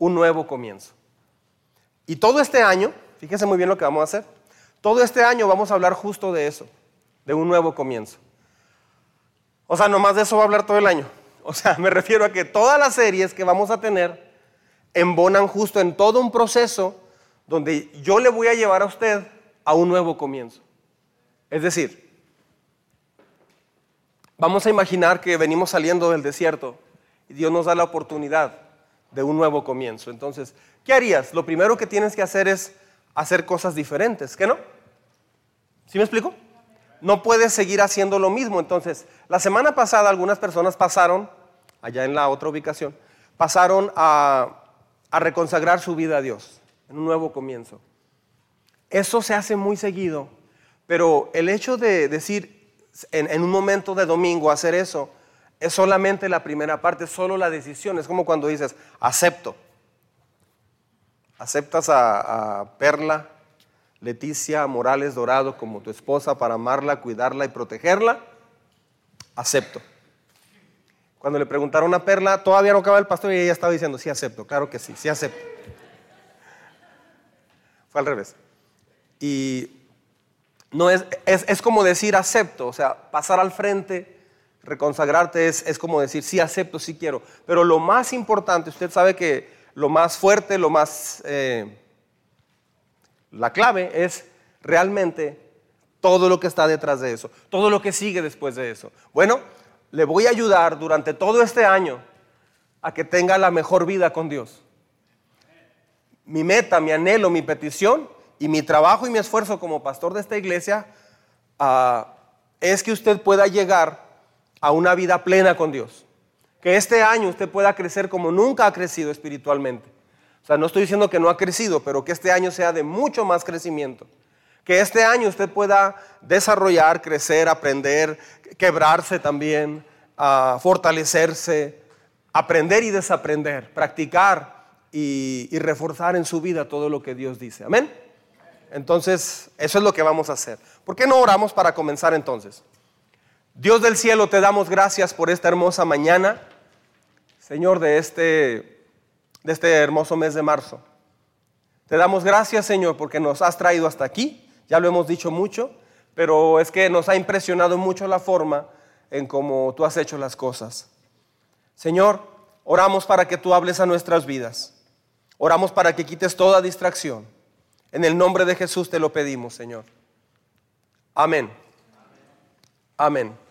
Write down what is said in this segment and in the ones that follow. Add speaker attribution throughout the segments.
Speaker 1: un nuevo comienzo. Y todo este año, fíjense muy bien lo que vamos a hacer, todo este año vamos a hablar justo de eso, de un nuevo comienzo. O sea, nomás de eso va a hablar todo el año. O sea, me refiero a que todas las series que vamos a tener embonan justo en todo un proceso donde yo le voy a llevar a usted a un nuevo comienzo. Es decir, vamos a imaginar que venimos saliendo del desierto y Dios nos da la oportunidad de un nuevo comienzo. Entonces, ¿qué harías? Lo primero que tienes que hacer es hacer cosas diferentes, ¿qué no? ¿Sí me explico? No puedes seguir haciendo lo mismo. Entonces, la semana pasada algunas personas pasaron, allá en la otra ubicación, pasaron a, reconsagrar su vida a Dios, en un nuevo comienzo. Eso se hace muy seguido, pero el hecho de decir en, un momento de domingo hacer eso, es solamente la primera parte, solo la decisión. Es como cuando dices, acepto. Aceptas a Perla Leticia Morales Dorado como tu esposa para amarla, cuidarla y protegerla? Acepto. Cuando le preguntaron a Perla, todavía no acaba el pastor y ella estaba diciendo, sí acepto, claro que sí, sí acepto. Fue al revés. Y no es, es, como decir acepto, o sea, pasar al frente, reconsagrarte es, es como decir sí acepto, sí quiero. Pero lo más importante, usted sabe que lo más fuerte, lo más eh, la clave es realmente todo lo que está detrás de eso, todo lo que sigue después de eso. Bueno, le voy a ayudar durante todo este año a que tenga la mejor vida con Dios. Mi meta, mi anhelo, mi petición y mi trabajo y mi esfuerzo como pastor de esta iglesia ah, es que usted pueda llegar a una vida plena con Dios. Que este año usted pueda crecer como nunca ha crecido espiritualmente. O sea, no estoy diciendo que no ha crecido, pero que este año sea de mucho más crecimiento. Que este año usted pueda desarrollar, crecer, aprender, quebrarse también, ah, fortalecerse, aprender y desaprender, practicar y, y reforzar en su vida todo lo que Dios dice. Amén. Entonces, eso es lo que vamos a hacer. ¿Por qué no oramos para comenzar entonces? Dios del cielo, te damos gracias por esta hermosa mañana, Señor, de este de este hermoso mes de marzo. Te damos gracias, Señor, porque nos has traído hasta aquí. Ya lo hemos dicho mucho, pero es que nos ha impresionado mucho la forma en cómo tú has hecho las cosas. Señor, oramos para que tú hables a nuestras vidas. Oramos para que quites toda distracción. En el nombre de Jesús te lo pedimos, Señor. Amén. Amén.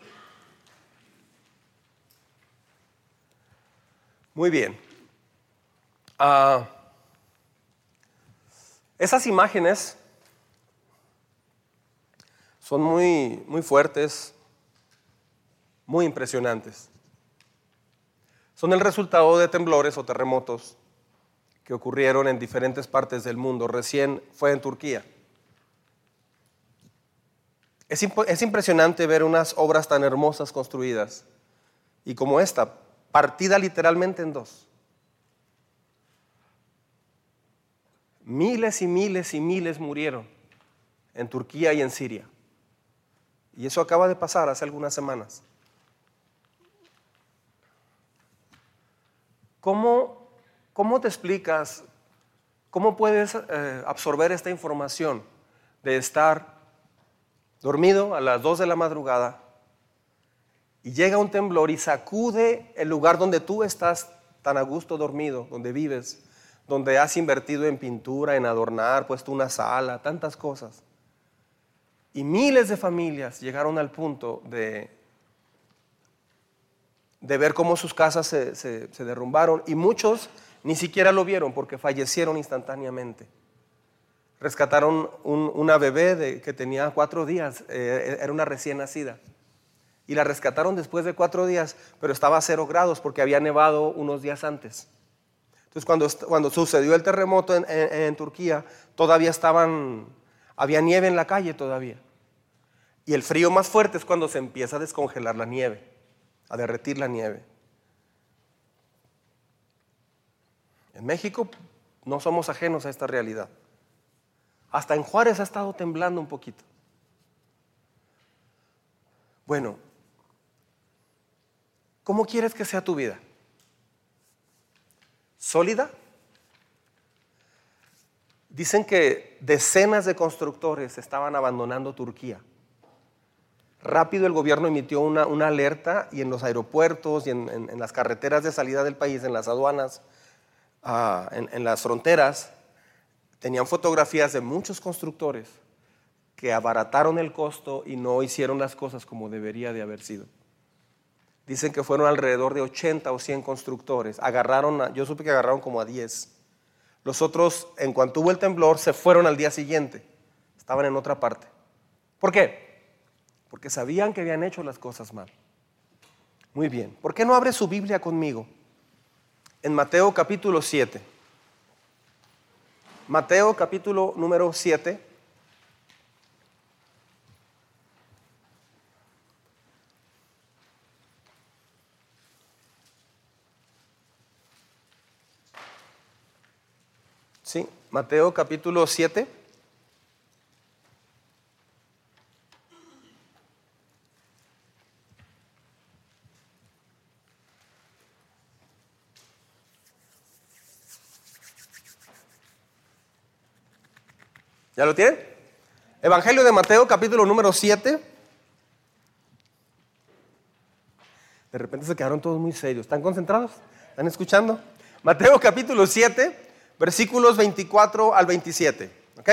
Speaker 1: Muy bien. Ah, esas imágenes son muy, muy fuertes, muy impresionantes. Son el resultado de temblores o terremotos que ocurrieron en diferentes partes del mundo. Recién fue en Turquía. Es, es, impresionante ver unas obras tan hermosas construidas y como esta, partida literalmente en dos. Miles y miles y miles murieron en Turquía y en Siria. Y eso acaba de pasar hace algunas semanas. ¿Cómo, cómo te explicas, cómo puedes eh, absorber esta información de estar dormido a las 2 de la madrugada y llega un temblor y sacude el lugar donde tú estás tan a gusto dormido, donde vives, donde has invertido en pintura, en adornar, puesto una sala, tantas cosas. Y miles de familias llegaron al punto de, de ver cómo sus casas se, derrumbaron y muchos ni siquiera lo vieron porque fallecieron instantáneamente. Rescataron una bebé que tenía cuatro días, eh, era una recién nacida. Y la rescataron después de cuatro días, pero estaba a cero grados porque había nevado unos días antes. Entonces, cuando, cuando sucedió el terremoto en, Turquía, todavía estaban, había nieve en la calle todavía. Y el frío más fuerte es cuando se empieza a descongelar la nieve, a derretir la nieve. En México no somos ajenos a esta realidad. Hasta en Juárez ha estado temblando un poquito. Bueno, ¿cómo quieres que sea tu vida? sólida, Dicen que decenas de constructores estaban abandonando Turquía. Rápido el gobierno emitió una, alerta y en los aeropuertos y en, las carreteras de salida del país, en las aduanas, ah, en las fronteras, tenían fotografías de muchos constructores que abarataron el costo y no hicieron las cosas como debería de haber sido. Dicen que fueron alrededor de 80 o 100 constructores. Agarraron, yo supe que agarraron como a 10. Los otros, en cuanto hubo el temblor, se fueron al día siguiente. Estaban en otra parte. ¿Por qué? Porque sabían que habían hecho las cosas mal. Muy bien. ¿Por qué no abre su Biblia conmigo? En Mateo capítulo 7. Mateo capítulo número 7. Sí, Mateo capítulo 7. ¿Ya lo tienen? Evangelio de Mateo, capítulo número 7. De repente se quedaron todos muy serios. ¿Están concentrados? ¿Están escuchando? Mateo capítulo 7, versículos 24 al 27. ¿Ok?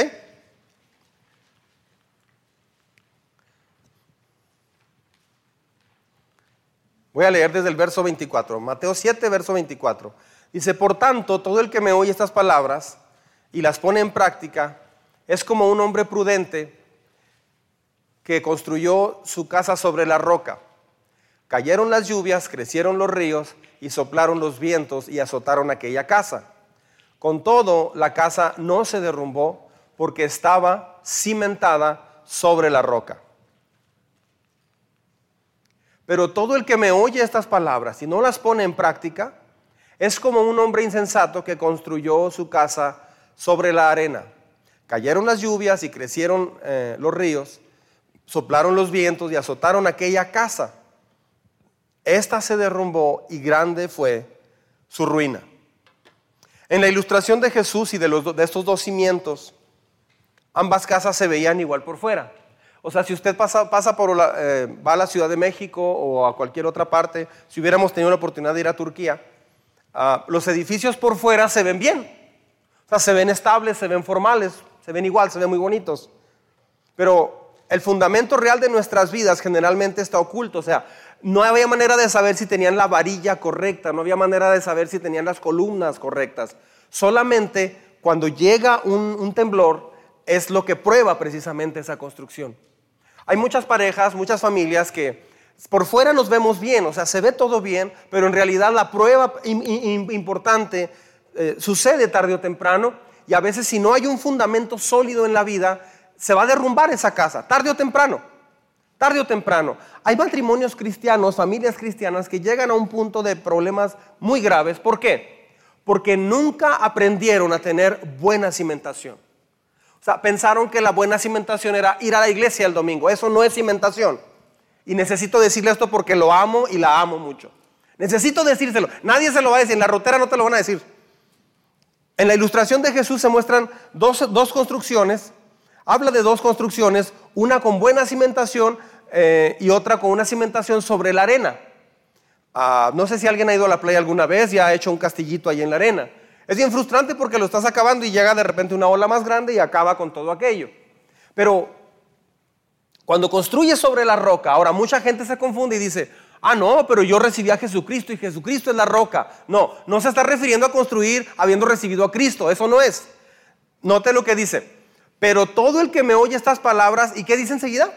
Speaker 1: Voy a leer desde el verso 24. Mateo 7, verso 24. Dice, por tanto, todo el que me oye estas palabras y las pone en práctica, es como un hombre prudente que construyó su casa sobre la roca. Cayeron las lluvias, crecieron los ríos y soplaron los vientos y azotaron aquella casa. Con todo, la casa no se derrumbó porque estaba cimentada sobre la roca. Pero todo el que me oye estas palabras y no las pone en práctica es como un hombre insensato que construyó su casa sobre la arena. Cayeron las lluvias y crecieron eh, los ríos, soplaron los vientos y azotaron aquella casa. Esta se derrumbó y grande fue su ruina. En la ilustración de Jesús y de, estos dos cimientos, ambas casas se veían igual por fuera. O sea, si usted pasa, pasa por la, eh, va a la Ciudad de México o a cualquier otra parte, si hubiéramos tenido la oportunidad de ir a Turquía, ah, los edificios por fuera se ven bien. O sea, se ven estables, se ven formales, se ven igual, se ven muy bonitos. Pero el fundamento real de nuestras vidas generalmente está oculto. O sea, no había manera de saber si tenían la varilla correcta, no había manera de saber si tenían las columnas correctas. Solamente cuando llega un, temblor es lo que prueba precisamente esa construcción. Hay muchas parejas, muchas familias que por fuera nos vemos bien, o sea, se ve todo bien, pero en realidad la prueba importante eh, sucede tarde o temprano y a veces si no hay un fundamento sólido en la vida, se va a derrumbar esa casa, tarde o temprano. Tarde o temprano. Hay matrimonios cristianos, familias cristianas que llegan a un punto de problemas muy graves. ¿Por qué? Porque nunca aprendieron a tener buena cimentación. O sea, pensaron que la buena cimentación era ir a la iglesia el domingo. Eso no es cimentación. Y necesito decirle esto porque lo amo y la amo mucho. Necesito decírselo. Nadie se lo va a decir. En la rotera no te lo van a decir. En la ilustración de Jesús se muestran dos, construcciones, habla de dos construcciones, una con buena cimentación eh, y otra con una cimentación sobre la arena. Ah, no sé si alguien ha ido a la playa alguna vez y ha hecho un castillito ahí en la arena. Es bien frustrante porque lo estás acabando y llega de repente una ola más grande y acaba con todo aquello. Pero cuando construyes sobre la roca, ahora mucha gente se confunde y dice, Ah, no, pero yo recibí a Jesucristo y Jesucristo es la roca. No, no se está refiriendo a construir habiendo recibido a Cristo. Eso no es. Note lo que dice. Pero todo el que me oye estas palabras, ¿y qué dice enseguida?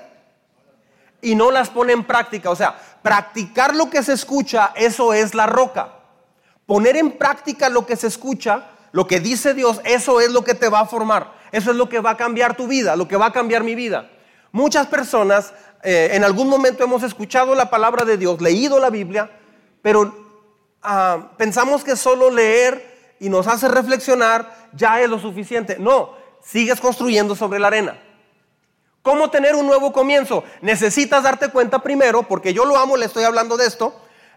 Speaker 1: Y no las pone en práctica. O sea, practicar lo que se escucha, eso es la roca. Poner en práctica lo que se escucha, lo que dice Dios, eso es lo que te va a formar. Eso es lo que va a cambiar tu vida, lo que va a cambiar mi vida. Muchas personas eh, en algún momento hemos escuchado la palabra de Dios, leído la Biblia, pero ah, pensamos que solo leer y nos hace reflexionar ya es lo suficiente. No, sigues construyendo sobre la arena. ¿Cómo tener un nuevo comienzo? Necesitas darte cuenta primero, porque yo lo amo, le estoy hablando de esto.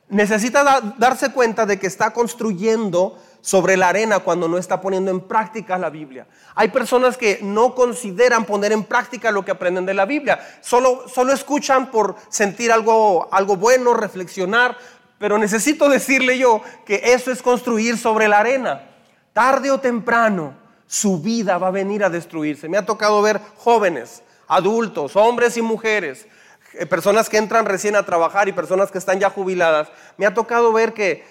Speaker 1: necesita darse cuenta de que está construyendo sobre la arena cuando no está poniendo en práctica la Biblia. Hay personas que no consideran poner en práctica lo que aprenden de la Biblia. Solo, solo escuchan por sentir algo, algo bueno, reflexionar. Pero necesito decirle yo que eso es construir sobre la arena. Tarde o temprano su vida va a venir a destruirse. Me ha tocado ver jóvenes, adultos, hombres y mujeres, eh, personas que entran recién a trabajar y personas que están ya jubiladas. Me ha tocado ver que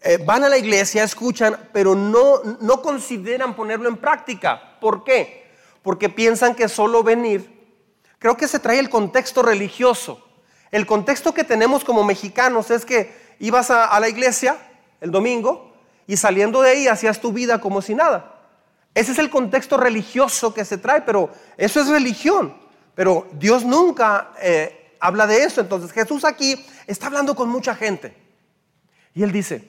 Speaker 1: eh, van a la iglesia, escuchan, pero no, no consideran ponerlo en práctica. ¿Por qué? Porque piensan que solo venir, creo que se trae el contexto religioso. El contexto que tenemos como mexicanos es que ibas a, a la iglesia el domingo y saliendo de ahí hacías tu vida como si nada. Ese es el contexto religioso que se trae, pero eso es religión. Pero Dios nunca eh, habla de eso. Entonces Jesús aquí está hablando con mucha gente. Y él dice,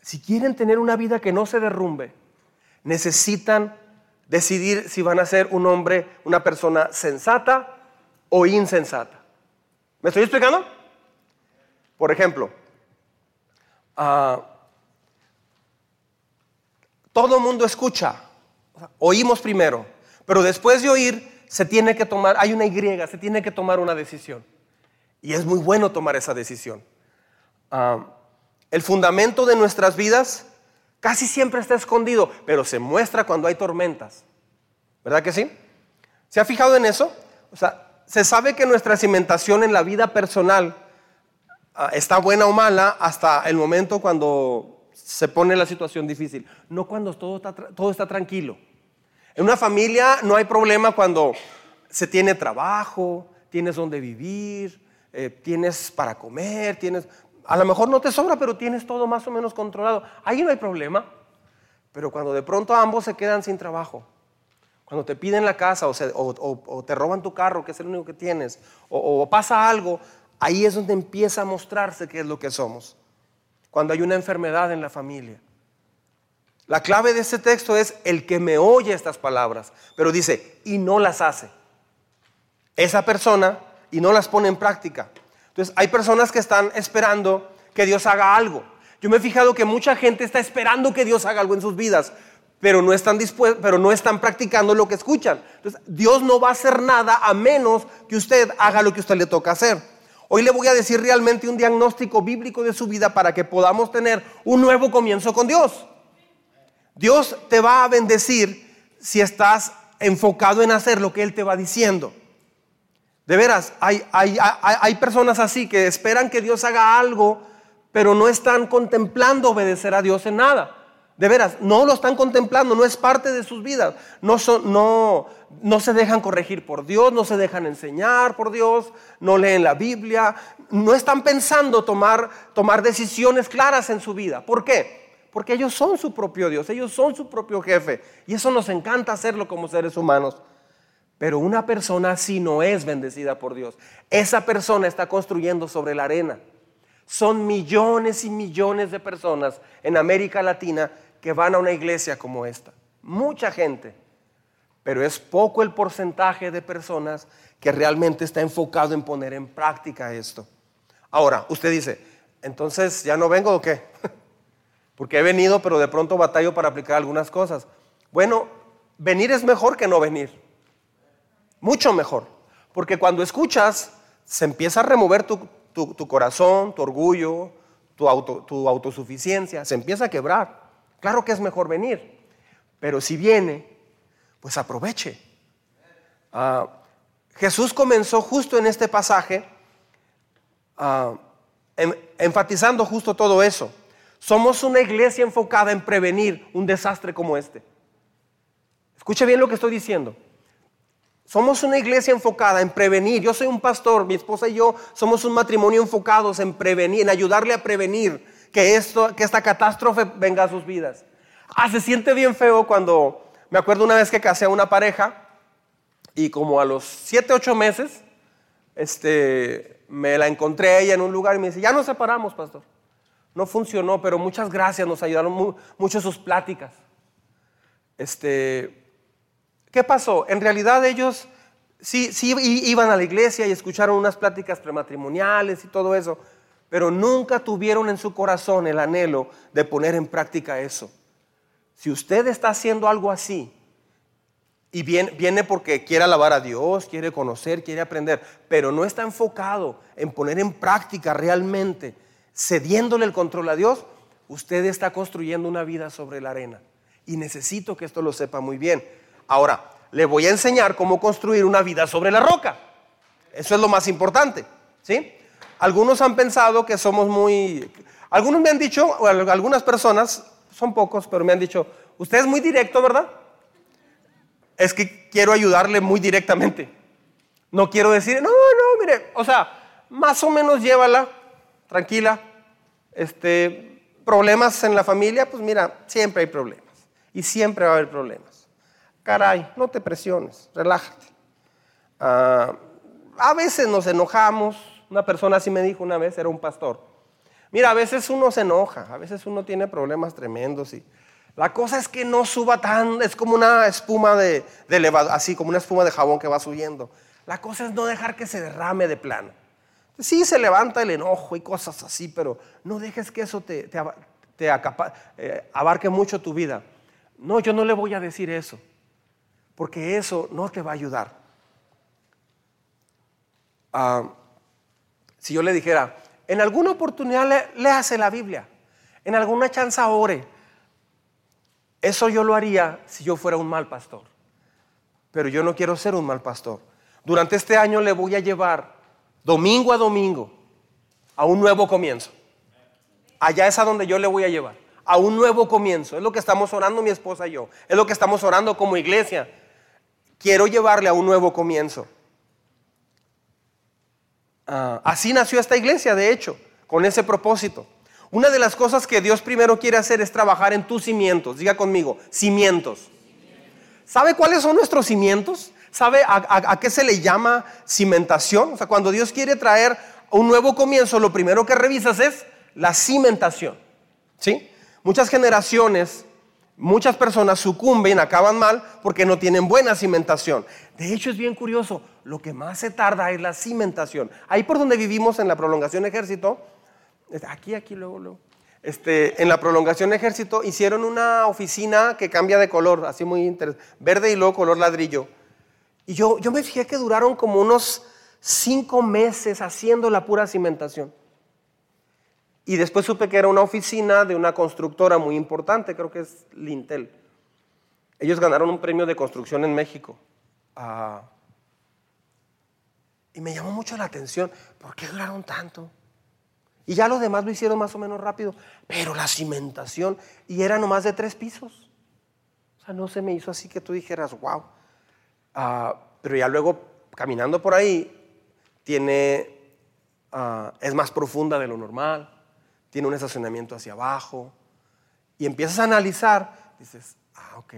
Speaker 1: si quieren tener una vida que no se derrumbe, necesitan decidir si van a ser un hombre, una persona sensata o insensata. ¿Me estoy explicando? Por ejemplo, uh, todo mundo escucha, oímos primero, pero después de oír se tiene que tomar, hay una Y, se tiene que tomar una decisión. Y es muy bueno tomar esa decisión. Uh, el fundamento de nuestras vidas casi siempre está escondido, pero se muestra cuando hay tormentas. ¿Verdad que sí? ¿Se ha fijado en eso? O sea, se sabe que nuestra cimentación en la vida personal ah, está buena o mala hasta el momento cuando se pone la situación difícil, no cuando todo está, todo está tranquilo. En una familia no hay problema cuando se tiene trabajo, tienes donde vivir, eh, tienes para comer, tienes... A lo mejor no te sobra, pero tienes todo más o menos controlado. Ahí no hay problema. Pero cuando de pronto ambos se quedan sin trabajo, cuando te piden la casa o, te roban tu carro, que es el único que tienes, o, pasa algo, ahí es donde empieza a mostrarse qué es lo que somos. Cuando hay una enfermedad en la familia. La clave de este texto es el que me oye estas palabras, pero dice, y no las hace. Esa persona y no las pone en práctica. Entonces, hay personas que están esperando que Dios haga algo. Yo me he fijado que mucha gente está esperando que Dios haga algo en sus vidas, pero no están pero no están practicando lo que escuchan. Entonces, Dios no va a hacer nada a menos que usted haga lo que usted le toca hacer. Hoy le voy a decir realmente un diagnóstico bíblico de su vida para que podamos tener un nuevo comienzo con Dios. Dios te va a bendecir si estás enfocado en hacer lo que Él te va diciendo. De veras, hay, hay, personas así que esperan que Dios haga algo, pero no están contemplando obedecer a Dios en nada. De veras, no lo están contemplando, no es parte de sus vidas. No, son, no, no se dejan corregir por Dios, no se dejan enseñar por Dios, no leen la Biblia, no están pensando tomar, tomar decisiones claras en su vida. ¿Por qué? Porque ellos son su propio Dios, ellos son su propio jefe. Y eso nos encanta hacerlo como seres humanos. Pero una persona así no es bendecida por Dios. Esa persona está construyendo sobre la arena. Son millones y millones de personas en América Latina que van a una iglesia como esta. Mucha gente. Pero es poco el porcentaje de personas que realmente está enfocado en poner en práctica esto. Ahora, usted dice, entonces ya no vengo o qué? Porque he venido, pero de pronto batallo para aplicar algunas cosas. Bueno, venir es mejor que no venir. Mucho mejor. Porque cuando escuchas, se empieza a remover tu, corazón, tu orgullo, tu, tu autosuficiencia, se empieza a quebrar. Claro que es mejor venir, pero si viene, pues aproveche. Ah, Jesús comenzó justo en este pasaje ah, enfatizando justo todo eso. Somos una iglesia enfocada en prevenir un desastre como este. Escuche bien lo que estoy diciendo. Somos una iglesia enfocada en prevenir. Yo soy un pastor, mi esposa y yo somos un matrimonio enfocados en prevenir, en ayudarle a prevenir que, esto, que esta catástrofe venga a sus vidas. Ah, se siente bien feo cuando me acuerdo una vez que casé a una pareja y como a los 7, 8 meses, este, me la encontré a ella en un lugar y me dice, ya nos separamos, pastor. No funcionó, pero muchas gracias, nos ayudaron mucho sus pláticas. Este, ¿Qué pasó? En realidad ellos sí, sí iban a la iglesia y escucharon unas pláticas prematrimoniales y todo eso, pero nunca tuvieron en su corazón el anhelo de poner en práctica eso. Si usted está haciendo algo así y viene, viene, porque quiere alabar a Dios, quiere conocer, quiere aprender, pero no está enfocado en poner en práctica realmente, cediéndole el control a Dios, usted está construyendo una vida sobre la arena. Y necesito que esto lo sepa muy bien. Ahora, le voy a enseñar cómo construir una vida sobre la roca. Eso es lo más importante. ¿sí? Algunos han pensado que somos muy... Algunos me han dicho, algunas personas, son pocos, pero me han dicho, usted es muy directo, ¿verdad? Es que quiero ayudarle muy directamente. No quiero decir, no, no, mire, o sea, más o menos llévala, tranquila. Este, problemas en la familia, pues mira, siempre hay problemas. Y siempre va a haber problemas. Caray, no te presiones, relájate. Ah, a veces nos enojamos. Una persona así me dijo una vez, era un pastor. Mira, a veces uno se enoja, a veces uno tiene problemas tremendos y la cosa es que no suba tan, es como una espuma de, de así como una espuma de jabón que va subiendo. La cosa es no dejar que se derrame de plano. Sí, se levanta el enojo y cosas así, pero no dejes que eso te, eh, abarque mucho tu vida. No, yo no le voy a decir eso, porque eso no te va a ayudar. Ah, si yo le dijera, en alguna oportunidad le, hace la Biblia, en alguna chance ore, eso yo lo haría si yo fuera un mal pastor. Pero yo no quiero ser un mal pastor. Durante este año le voy a llevar domingo a domingo a un nuevo comienzo. Allá es a donde yo le voy a llevar a un nuevo comienzo. Es lo que estamos orando mi esposa y yo. Es lo que estamos orando como iglesia. Quiero llevarle a un nuevo comienzo. Ah, así nació esta iglesia, de hecho, con ese propósito. Una de las cosas que Dios primero quiere hacer es trabajar en tus cimientos. Diga conmigo, cimientos. ¿Sabe cuáles son nuestros cimientos? ¿Sabe a, qué se le llama cimentación? O sea, cuando Dios quiere traer un nuevo comienzo, lo primero que revisas es la cimentación. ¿Sí? Muchas generaciones, muchas personas sucumben, acaban mal porque no tienen buena cimentación. De hecho, es bien curioso, lo que más se tarda es la cimentación. Ahí por donde vivimos en la prolongación ejército, aquí, aquí, luego, luego. Este, en la prolongación ejército hicieron una oficina que cambia de color, así muy interesante, verde y luego color ladrillo. Y yo, yo me fijé que duraron como unos cinco meses haciendo la pura cimentación. Y después supe que era una oficina de una constructora muy importante, creo que es Lintel. Ellos ganaron un premio de construcción en México. Ah, y me llamó mucho la atención, ¿por qué duraron tanto? Y ya los demás lo hicieron más o menos rápido, pero la cimentación, y era nomás de tres pisos. O sea, no se me hizo así que tú dijeras, wow. Ah, pero ya luego, caminando por ahí, tiene, ah, es más profunda de lo normal tiene un estacionamiento hacia abajo, y empiezas a analizar, dices, ah, ok,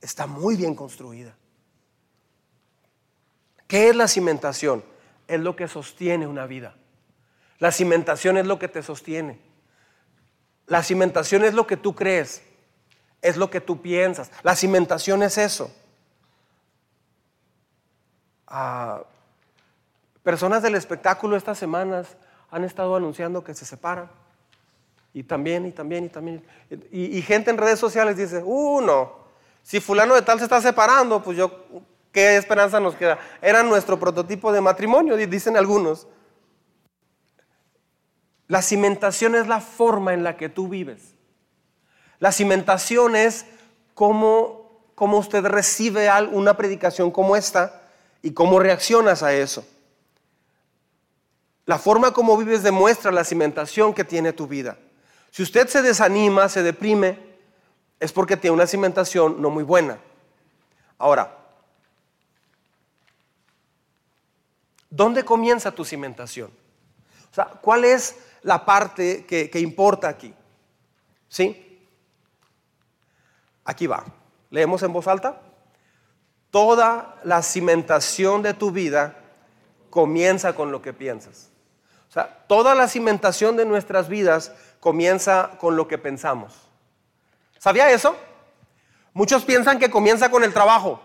Speaker 1: está muy bien construida. ¿Qué es la cimentación? Es lo que sostiene una vida. La cimentación es lo que te sostiene. La cimentación es lo que tú crees, es lo que tú piensas. La cimentación es eso. Personas del espectáculo estas semanas han estado anunciando que se separan. Y también, y también, y también. Y, gente en redes sociales dice, uh, no, si fulano de tal se está separando, pues yo, ¿qué esperanza nos queda? Era nuestro prototipo de matrimonio, dicen algunos. La cimentación es la forma en la que tú vives. La cimentación es cómo, cómo usted recibe una predicación como esta y cómo reaccionas a eso. La forma como vives demuestra la cimentación que tiene tu vida. Si usted se desanima, se deprime, es porque tiene una cimentación no muy buena. Ahora, ¿dónde comienza tu cimentación? O sea, ¿cuál es la parte que, que importa aquí? ¿Sí? Aquí va. Leemos en voz alta. Toda la cimentación de tu vida comienza con lo que piensas. O sea, toda la cimentación de nuestras vidas comienza con lo que pensamos. ¿Sabía eso? Muchos piensan que comienza con el trabajo.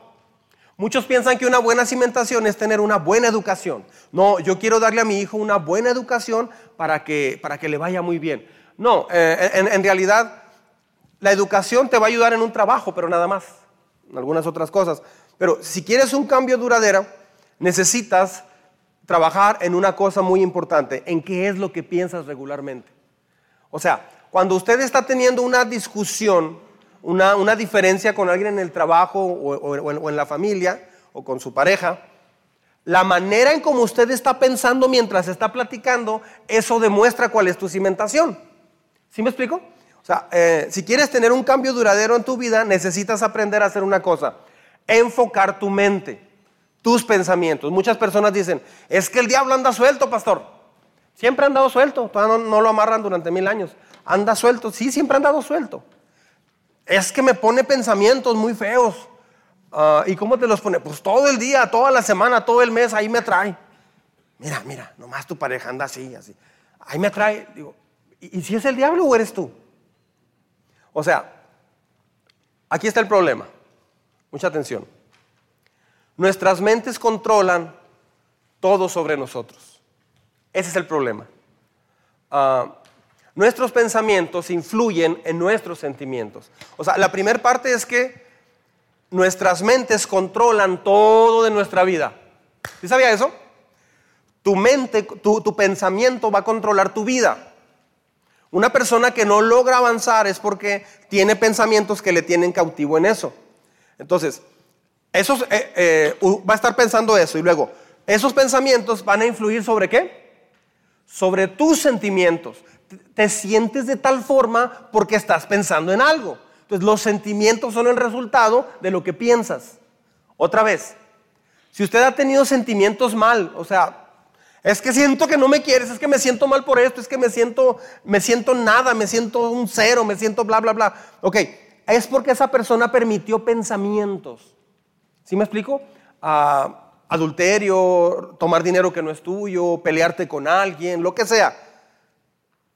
Speaker 1: Muchos piensan que una buena cimentación es tener una buena educación. No, yo quiero darle a mi hijo una buena educación para que, para que le vaya muy bien. No, eh, en, realidad la educación te va a ayudar en un trabajo, pero nada más, en algunas otras cosas. Pero si quieres un cambio duradero, necesitas trabajar en una cosa muy importante, en qué es lo que piensas regularmente. O sea, cuando usted está teniendo una discusión, una, diferencia con alguien en el trabajo o, en, la familia o con su pareja, la manera en cómo usted está pensando mientras está platicando, eso demuestra cuál es tu cimentación. ¿Sí me explico? O sea, eh, si quieres tener un cambio duradero en tu vida, necesitas aprender a hacer una cosa, enfocar tu mente, tus pensamientos. Muchas personas dicen, es que el diablo anda suelto, pastor. Siempre ha andado suelto, no, lo amarran durante mil años. Anda suelto, sí, siempre ha andado suelto es que me pone pensamientos muy feos. Ah, ¿Y cómo te los pone? Pues todo el día, toda la semana, todo el mes, ahí me trae. Mira, mira, nomás tu pareja anda así, así. Ahí me trae. Digo, ¿y, si es el diablo o eres tú? O sea, aquí está el problema. Mucha atención. Nuestras mentes controlan todo sobre nosotros. Ese es el problema. Uh, Nuestros pensamientos influyen en nuestros sentimientos. O sea, la primera parte es que nuestras mentes controlan todo de nuestra vida. ¿Sí sabía eso? Tu mente, tu, pensamiento va a controlar tu vida. Una persona que no logra avanzar es porque tiene pensamientos que le tienen cautivo en eso. Entonces, eso eh, eh, va a estar pensando eso y luego, esos pensamientos van a influir sobre qué? Sobre tus sentimientos te sientes de tal forma porque estás pensando en algo. Entonces los sentimientos son el resultado de lo que piensas. Otra vez, si usted ha tenido sentimientos mal, o sea, es que siento que no me quieres, es que me siento mal por esto, es que me siento, me siento nada, me siento un cero, me siento bla, bla, bla. Ok, es porque esa persona permitió pensamientos. ¿Sí me explico? Ah, adulterio, tomar dinero que no es tuyo, pelearte con alguien, lo que sea.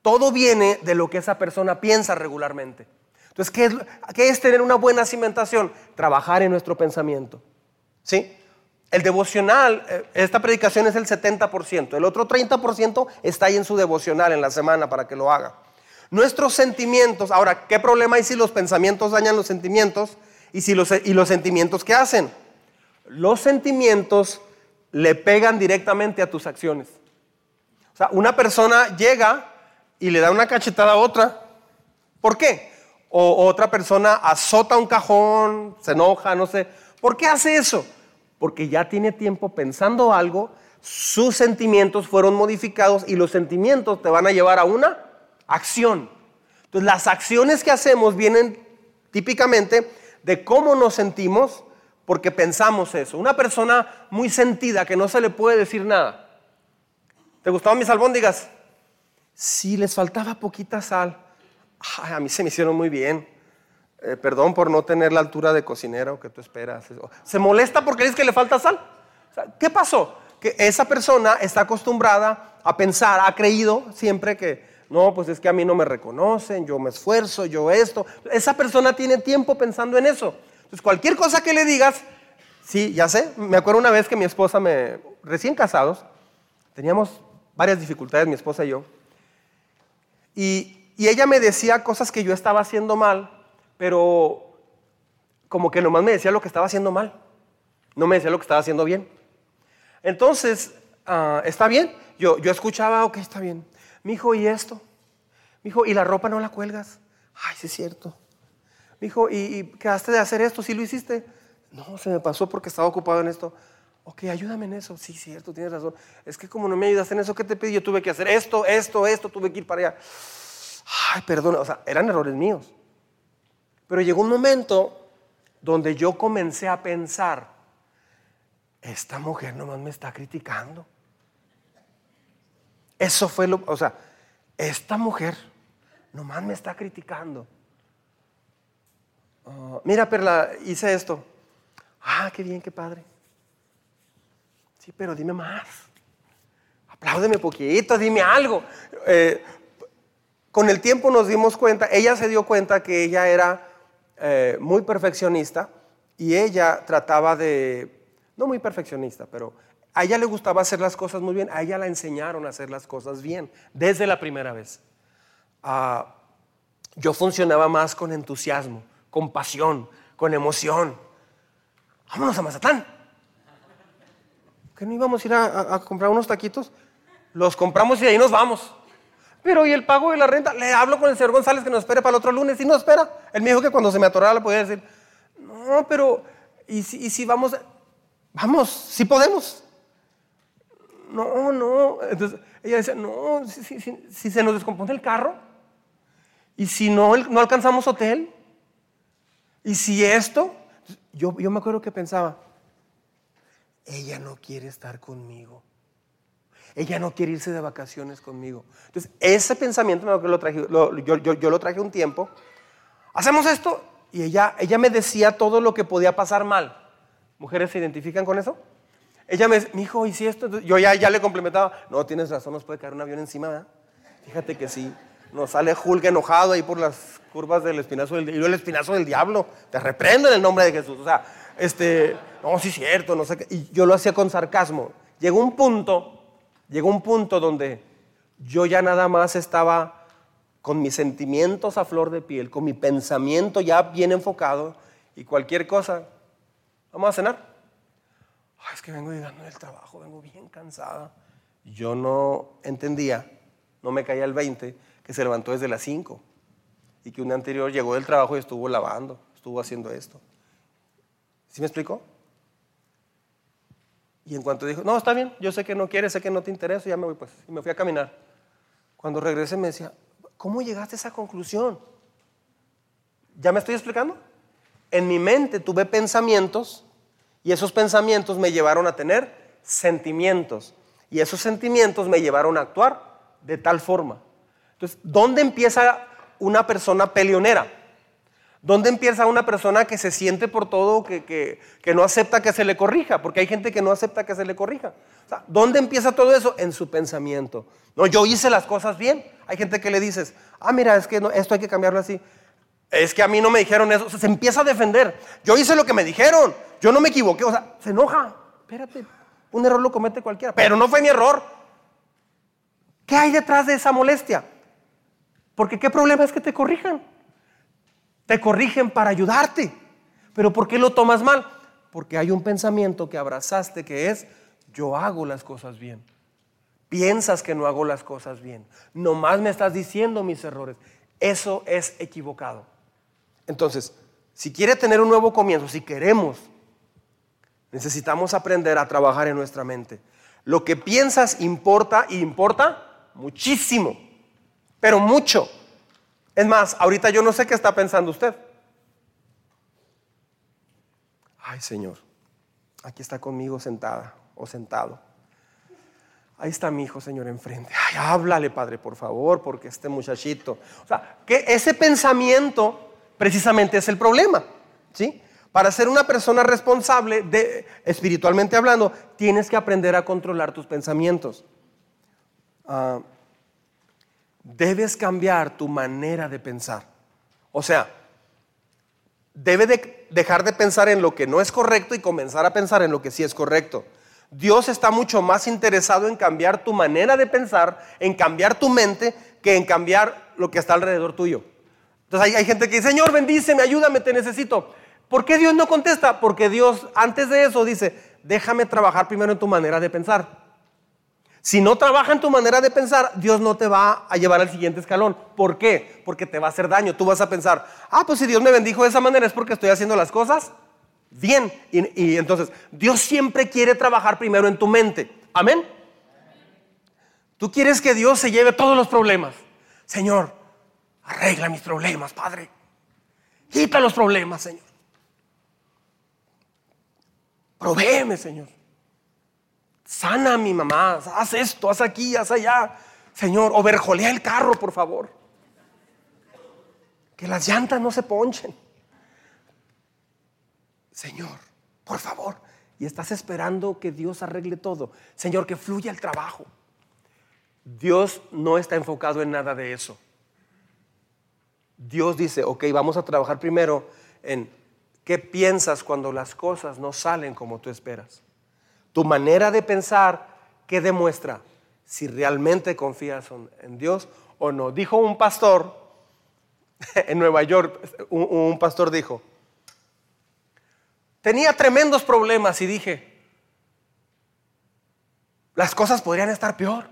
Speaker 1: Todo viene de lo que esa persona piensa regularmente. Entonces, ¿qué es, tener una buena cimentación? Trabajar en nuestro pensamiento. ¿Sí? El devocional, eh, esta predicación es el 70%, el otro 30% está ahí en su devocional en la semana para que lo haga. Nuestros sentimientos, ahora, ¿qué problema hay si los pensamientos dañan los sentimientos y, si los, y los sentimientos qué hacen? Los sentimientos le pegan directamente a tus acciones. O sea, una persona llega y le da una cachetada a otra. ¿Por qué? O otra persona azota un cajón, se enoja, no sé. ¿Por qué hace eso? Porque ya tiene tiempo pensando algo, sus sentimientos fueron modificados y los sentimientos te van a llevar a una acción. Entonces las acciones que hacemos vienen típicamente de cómo nos sentimos porque pensamos eso. Una persona muy sentida que no se le puede decir nada. ¿Te gustaban mis albóndigas? Si les faltaba poquita sal. a mí se me hicieron muy bien. Eh, perdón por no tener la altura de cocinero que tú esperas. Se molesta porque dices que le falta sal. ¿Qué pasó? Que esa persona está acostumbrada a pensar, ha creído siempre que, no, pues es que a mí no me reconocen, yo me esfuerzo, yo esto. Esa persona tiene tiempo pensando en eso. Entonces, cualquier cosa que le digas, sí, ya sé, me acuerdo una vez que mi esposa me, recién casados, teníamos varias dificultades, mi esposa y yo, y, ella me decía cosas que yo estaba haciendo mal, pero como que nomás me decía lo que estaba haciendo mal. No me decía lo que estaba haciendo bien. Entonces, ah, está bien. Yo, yo escuchaba, ok, está bien. Mi hijo, ¿y esto? Mi hijo, ¿y la ropa no la cuelgas? Ay, sí es cierto. Mi hijo, ¿y, ¿y quedaste de hacer esto? ¿Sí lo hiciste? No, se me pasó porque estaba ocupado en esto. Ok, ayúdame en eso. Sí, cierto, tienes razón. Es que como no me ayudas en eso, ¿qué te pedí? Yo tuve que hacer esto, esto, esto, tuve que ir para allá. Ay, perdón, o sea, eran errores míos. Pero llegó un momento donde yo comencé a pensar, esta mujer nomás me está criticando. Eso fue lo, o sea, esta mujer nomás me está criticando. Ah, mira, Perla, hice esto. Ah, qué bien, qué padre pero dime más. Apláudeme poquito, dime algo. Eh, con el tiempo nos dimos cuenta, ella se dio cuenta que ella era eh, muy perfeccionista y ella trataba de, no muy perfeccionista, pero a ella le gustaba hacer las cosas muy bien, a ella la enseñaron a hacer las cosas bien, desde la primera vez. Ah, yo funcionaba más con entusiasmo, con pasión, con emoción. Vámonos a Mazatlán. ¿Que no íbamos a ir a, comprar unos taquitos? Los compramos y de ahí nos vamos. Pero ¿y el pago de la renta? Le hablo con el señor González que nos espere para el otro lunes y no espera. Él me dijo que cuando se me atorara le podía decir, no, pero ¿y si, vamos? Vamos, si podemos. No, no. Entonces ella decía, no, si, se nos descompone el carro y si no, no alcanzamos hotel y si esto, yo, yo me acuerdo que pensaba, ella no quiere estar conmigo. Ella no quiere irse de vacaciones conmigo. Entonces, ese pensamiento lo traje, yo, yo, lo traje un tiempo. Hacemos esto y ella, ella me decía todo lo que podía pasar mal. ¿Mujeres se identifican con eso? Ella me dice, ¿y si esto? yo ya, ya le complementaba, no, tienes razón, nos puede caer un avión encima, ¿verdad? Fíjate que sí. Nos sale Hulk enojado ahí por las curvas del espinazo del y el espinazo del diablo. Te reprendo en el nombre de Jesús. O sea, este, no, sí es cierto, no sé qué. Y yo lo hacía con sarcasmo. Llegó un punto, llegó un punto donde yo ya nada más estaba con mis sentimientos a flor de piel, con mi pensamiento ya bien enfocado y cualquier cosa. Vamos a cenar. Es que vengo llegando del trabajo, vengo bien cansada. Yo no entendía, no me caía el 20, que se levantó desde las 5 y que un día anterior llegó del trabajo y estuvo lavando, estuvo haciendo esto. ¿Sí me explicó? Y en cuanto dijo, no, está bien, yo sé que no quieres, sé que no te interesa, ya me voy pues. Y me fui a caminar. Cuando regresé me decía, ¿cómo llegaste a esa conclusión? ¿Ya me estoy explicando? En mi mente tuve pensamientos y esos pensamientos me llevaron a tener sentimientos. Y esos sentimientos me llevaron a actuar de tal forma. Entonces, ¿dónde empieza una persona peleonera? ¿Dónde empieza una persona que se siente por todo, que, no acepta que se le corrija? Porque hay gente que no acepta que se le corrija. ¿Dónde empieza todo eso? En su pensamiento. No, yo hice las cosas bien. Hay gente que le dices, ah, mira, es que esto hay que cambiarlo así. Es que a mí no me dijeron eso. se empieza a defender. Yo hice lo que me dijeron. Yo no me equivoqué. O sea, se enoja. Espérate, un error lo comete cualquiera. Pero no fue mi error. ¿Qué hay detrás de esa molestia? Porque qué problema es que te corrijan. Te corrigen para ayudarte. Pero ¿por qué lo tomas mal? Porque hay un pensamiento que abrazaste que es, yo hago las cosas bien. Piensas que no hago las cosas bien. Nomás me estás diciendo mis errores. Eso es equivocado. Entonces, si quiere tener un nuevo comienzo, si queremos, necesitamos aprender a trabajar en nuestra mente. Lo que piensas importa y importa muchísimo pero mucho. Es más, ahorita yo no sé qué está pensando usted. Ay, Señor, aquí está conmigo sentada o sentado. Ahí está mi hijo, Señor, enfrente. Ay, háblale, Padre, por favor, porque este muchachito. O sea, que ese pensamiento precisamente es el problema, ¿sí? Para ser una persona responsable, de, espiritualmente hablando, tienes que aprender a controlar tus pensamientos. Ah, debes cambiar tu manera de pensar. O sea, debe de dejar de pensar en lo que no es correcto y comenzar a pensar en lo que sí es correcto. Dios está mucho más interesado en cambiar tu manera de pensar, en cambiar tu mente, que en cambiar lo que está alrededor tuyo. Entonces hay, hay gente que dice, Señor, bendíceme, ayúdame, te necesito. ¿Por qué Dios no contesta? Porque Dios antes de eso dice, déjame trabajar primero en tu manera de pensar. Si no trabaja en tu manera de pensar, Dios no te va a llevar al siguiente escalón. ¿Por qué? Porque te va a hacer daño. Tú vas a pensar, ah, pues si Dios me bendijo de esa manera es porque estoy haciendo las cosas bien. Y, entonces, Dios siempre quiere trabajar primero en tu mente. Amén. Tú quieres que Dios se lleve todos los problemas. Señor, arregla mis problemas, Padre. Quita los problemas, Señor. Provéeme, Señor. Sana a mi mamá, haz esto, haz aquí, haz allá. Señor, overjolea el carro, por favor. Que las llantas no se ponchen. Señor, por favor. Y estás esperando que Dios arregle todo. Señor, que fluya el trabajo. Dios no está enfocado en nada de eso. Dios dice, ok, vamos a trabajar primero en ¿Qué piensas cuando las cosas no salen como tú esperas? Tu manera de pensar, ¿qué demuestra? Si realmente confías en Dios o no. Dijo un pastor en Nueva York, un, pastor dijo, tenía tremendos problemas y dije, las cosas podrían estar peor.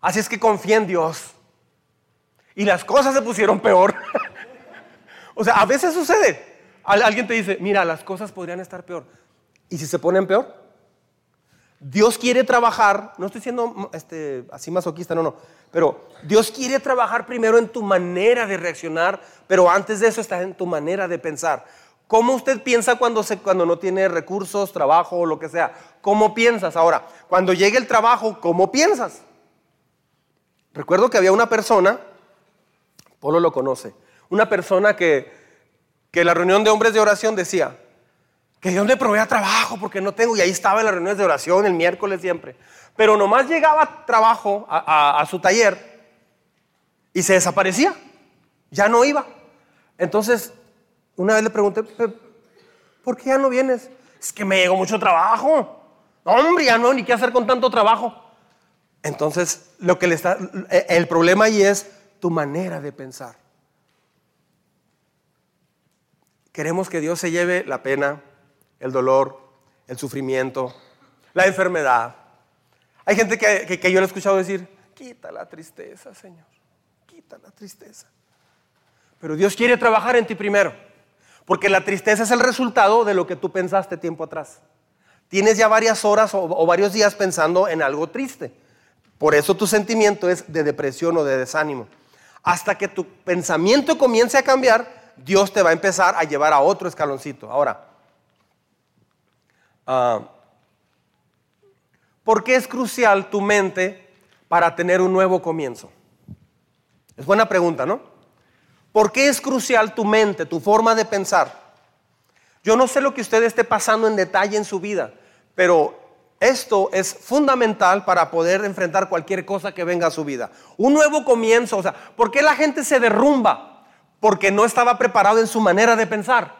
Speaker 1: Así es que confía en Dios. Y las cosas se pusieron peor. o sea, a veces sucede. Alguien te dice, mira, las cosas podrían estar peor. ¿Y si se ponen peor? Dios quiere trabajar, no estoy siendo este, así masoquista, no, no, pero Dios quiere trabajar primero en tu manera de reaccionar, pero antes de eso está en tu manera de pensar. ¿Cómo usted piensa cuando, se, cuando no tiene recursos, trabajo o lo que sea? ¿Cómo piensas? Ahora, cuando llegue el trabajo, ¿cómo piensas? Recuerdo que había una persona, Polo lo conoce, una persona que que la reunión de hombres de oración decía, que Dios me provea trabajo porque no tengo, y ahí estaba en las reuniones de oración el miércoles siempre. Pero nomás llegaba trabajo a, su taller y se desaparecía, ya no iba. Entonces, una vez le pregunté, ¿por qué ya no vienes? Es que me llegó mucho trabajo. Hombre, ya no, ni qué hacer con tanto trabajo. Entonces, lo que le está, el problema ahí es tu manera de pensar. Queremos que Dios se lleve la pena, el dolor, el sufrimiento, la enfermedad. Hay gente que, yo le he escuchado decir, quita la tristeza, Señor, quita la tristeza. Pero Dios quiere trabajar en ti primero, porque la tristeza es el resultado de lo que tú pensaste tiempo atrás. Tienes ya varias horas o, varios días pensando en algo triste. Por eso tu sentimiento es de depresión o de desánimo. Hasta que tu pensamiento comience a cambiar, Dios te va a empezar a llevar a otro escaloncito. Ahora, uh, ¿por qué es crucial tu mente para tener un nuevo comienzo? Es buena pregunta, ¿no? ¿Por qué es crucial tu mente, tu forma de pensar? Yo no sé lo que usted esté pasando en detalle en su vida, pero esto es fundamental para poder enfrentar cualquier cosa que venga a su vida. Un nuevo comienzo, o sea, ¿por qué la gente se derrumba? Porque no estaba preparado en su manera de pensar.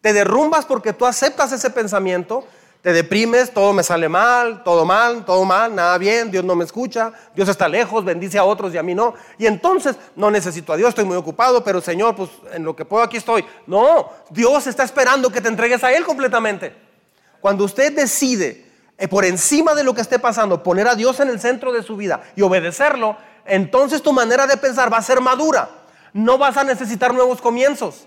Speaker 1: Te derrumbas porque tú aceptas ese pensamiento, te deprimes, todo me sale mal, todo mal, todo mal, nada bien, Dios no me escucha, Dios está lejos, bendice a otros y a mí no. Y entonces no necesito a Dios, estoy muy ocupado, pero Señor, pues en lo que puedo aquí estoy. No, Dios está esperando que te entregues a Él completamente. Cuando usted decide eh, por encima de lo que esté pasando, poner a Dios en el centro de su vida y obedecerlo, entonces tu manera de pensar va a ser madura no vas a necesitar nuevos comienzos.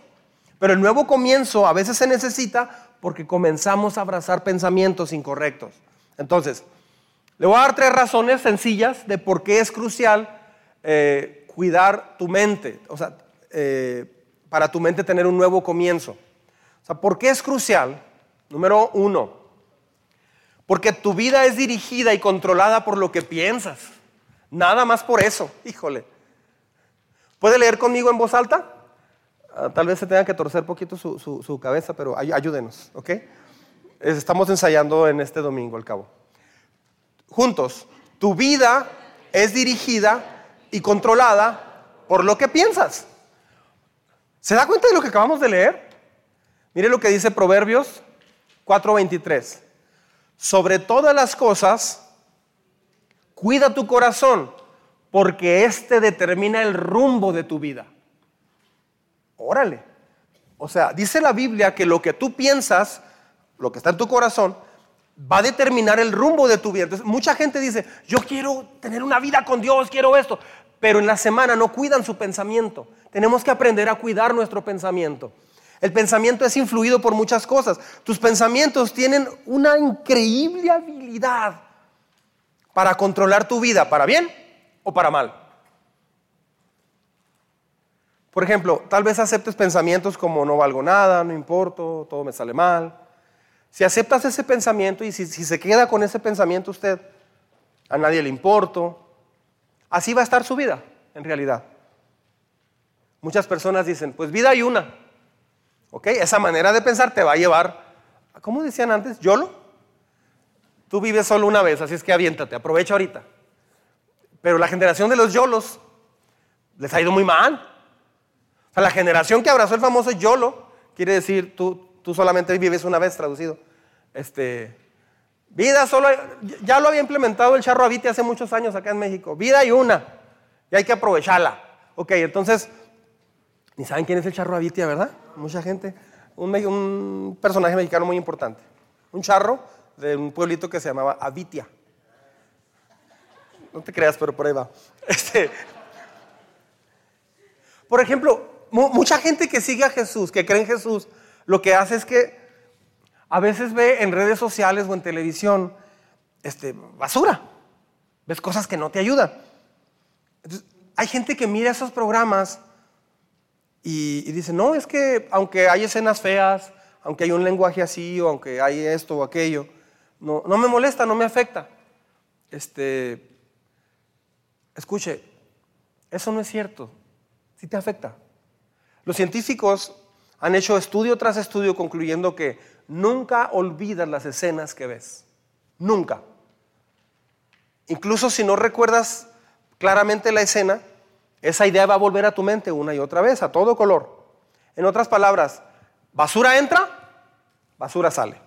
Speaker 1: Pero el nuevo comienzo a veces se necesita porque comenzamos a abrazar pensamientos incorrectos. Entonces, le voy a dar tres razones sencillas de por qué es crucial eh, cuidar tu mente, o sea, eh, para tu mente tener un nuevo comienzo. O sea, ¿por qué es crucial? Número uno, porque tu vida es dirigida y controlada por lo que piensas. Nada más por eso, híjole. ¿Puede leer conmigo en voz alta? Ah, tal vez se tenga que torcer poquito su, cabeza, pero ayúdenos, ¿ok? Estamos ensayando en este domingo al cabo. Juntos, tu vida es dirigida y controlada por lo que piensas. ¿Se da cuenta de lo que acabamos de leer? Mire lo que dice Proverbios 4:23. Sobre todas las cosas, cuida tu corazón porque este determina el rumbo de tu vida. Órale. O sea, dice la Biblia que lo que tú piensas, lo que está en tu corazón, va a determinar el rumbo de tu vida. Entonces, mucha gente dice, yo quiero tener una vida con Dios, quiero esto, pero en la semana no cuidan su pensamiento. Tenemos que aprender a cuidar nuestro pensamiento. El pensamiento es influido por muchas cosas. Tus pensamientos tienen una increíble habilidad para controlar tu vida, para bien o para mal. Por ejemplo, tal vez aceptes pensamientos como no valgo nada, no importo, todo me sale mal. Si aceptas ese pensamiento y si, se queda con ese pensamiento usted, a nadie le importo, así va a estar su vida, en realidad. Muchas personas dicen, pues vida hay una. ¿Ok? Esa manera de pensar te va a llevar, ¿cómo decían antes? ¿Yolo? Tú vives solo una vez, así es que aviéntate, aprovecha ahorita. Pero la generación de los yolos les ha ido muy mal. O sea, la generación que abrazó el famoso yolo, quiere decir tú, tú solamente vives una vez traducido. Este, vida solo, ya lo había implementado el charro Avite hace muchos años acá en México. Vida y una, y hay que aprovecharla. Ok, entonces, ni saben quién es el charro Avitia, ¿verdad? Mucha gente. Un, un personaje mexicano muy importante. Un charro de un pueblito que se llamaba Avitia. No te creas, pero por ahí va. Este, por ejemplo, mucha gente que sigue a Jesús, que cree en Jesús, lo que hace es que a veces ve en redes sociales o en televisión este, basura. Ves cosas que no te ayudan. hay gente que mira esos programas y, dice, no, es que aunque hay escenas feas, aunque hay un lenguaje así, o aunque hay esto o aquello, no, no me molesta, no me afecta. Este, escuche, eso no es cierto sí te afecta. Los científicos han hecho estudio tras estudio concluyendo que nunca olvidas las escenas que ves. Nunca. Incluso si no recuerdas claramente la escena, esa idea va a volver a tu mente una y otra vez, a todo color. En otras palabras, basura entra, basura sale.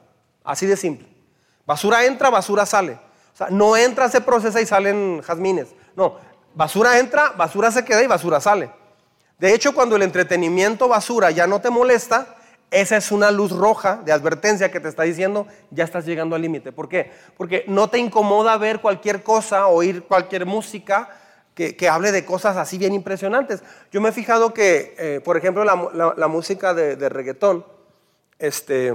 Speaker 1: Así de simple. Basura entra, basura sale. O sea, no entra, se procesa y salen jazmines. No, basura entra, basura se queda y basura sale. De hecho, cuando el entretenimiento basura ya no te molesta, esa es una luz roja de advertencia que te está diciendo, ya estás llegando al límite. ¿Por qué? Porque no te incomoda ver cualquier cosa, oír cualquier música que, hable de cosas así bien impresionantes. Yo me he fijado que, eh, por ejemplo, la, música de, reggaetón, este,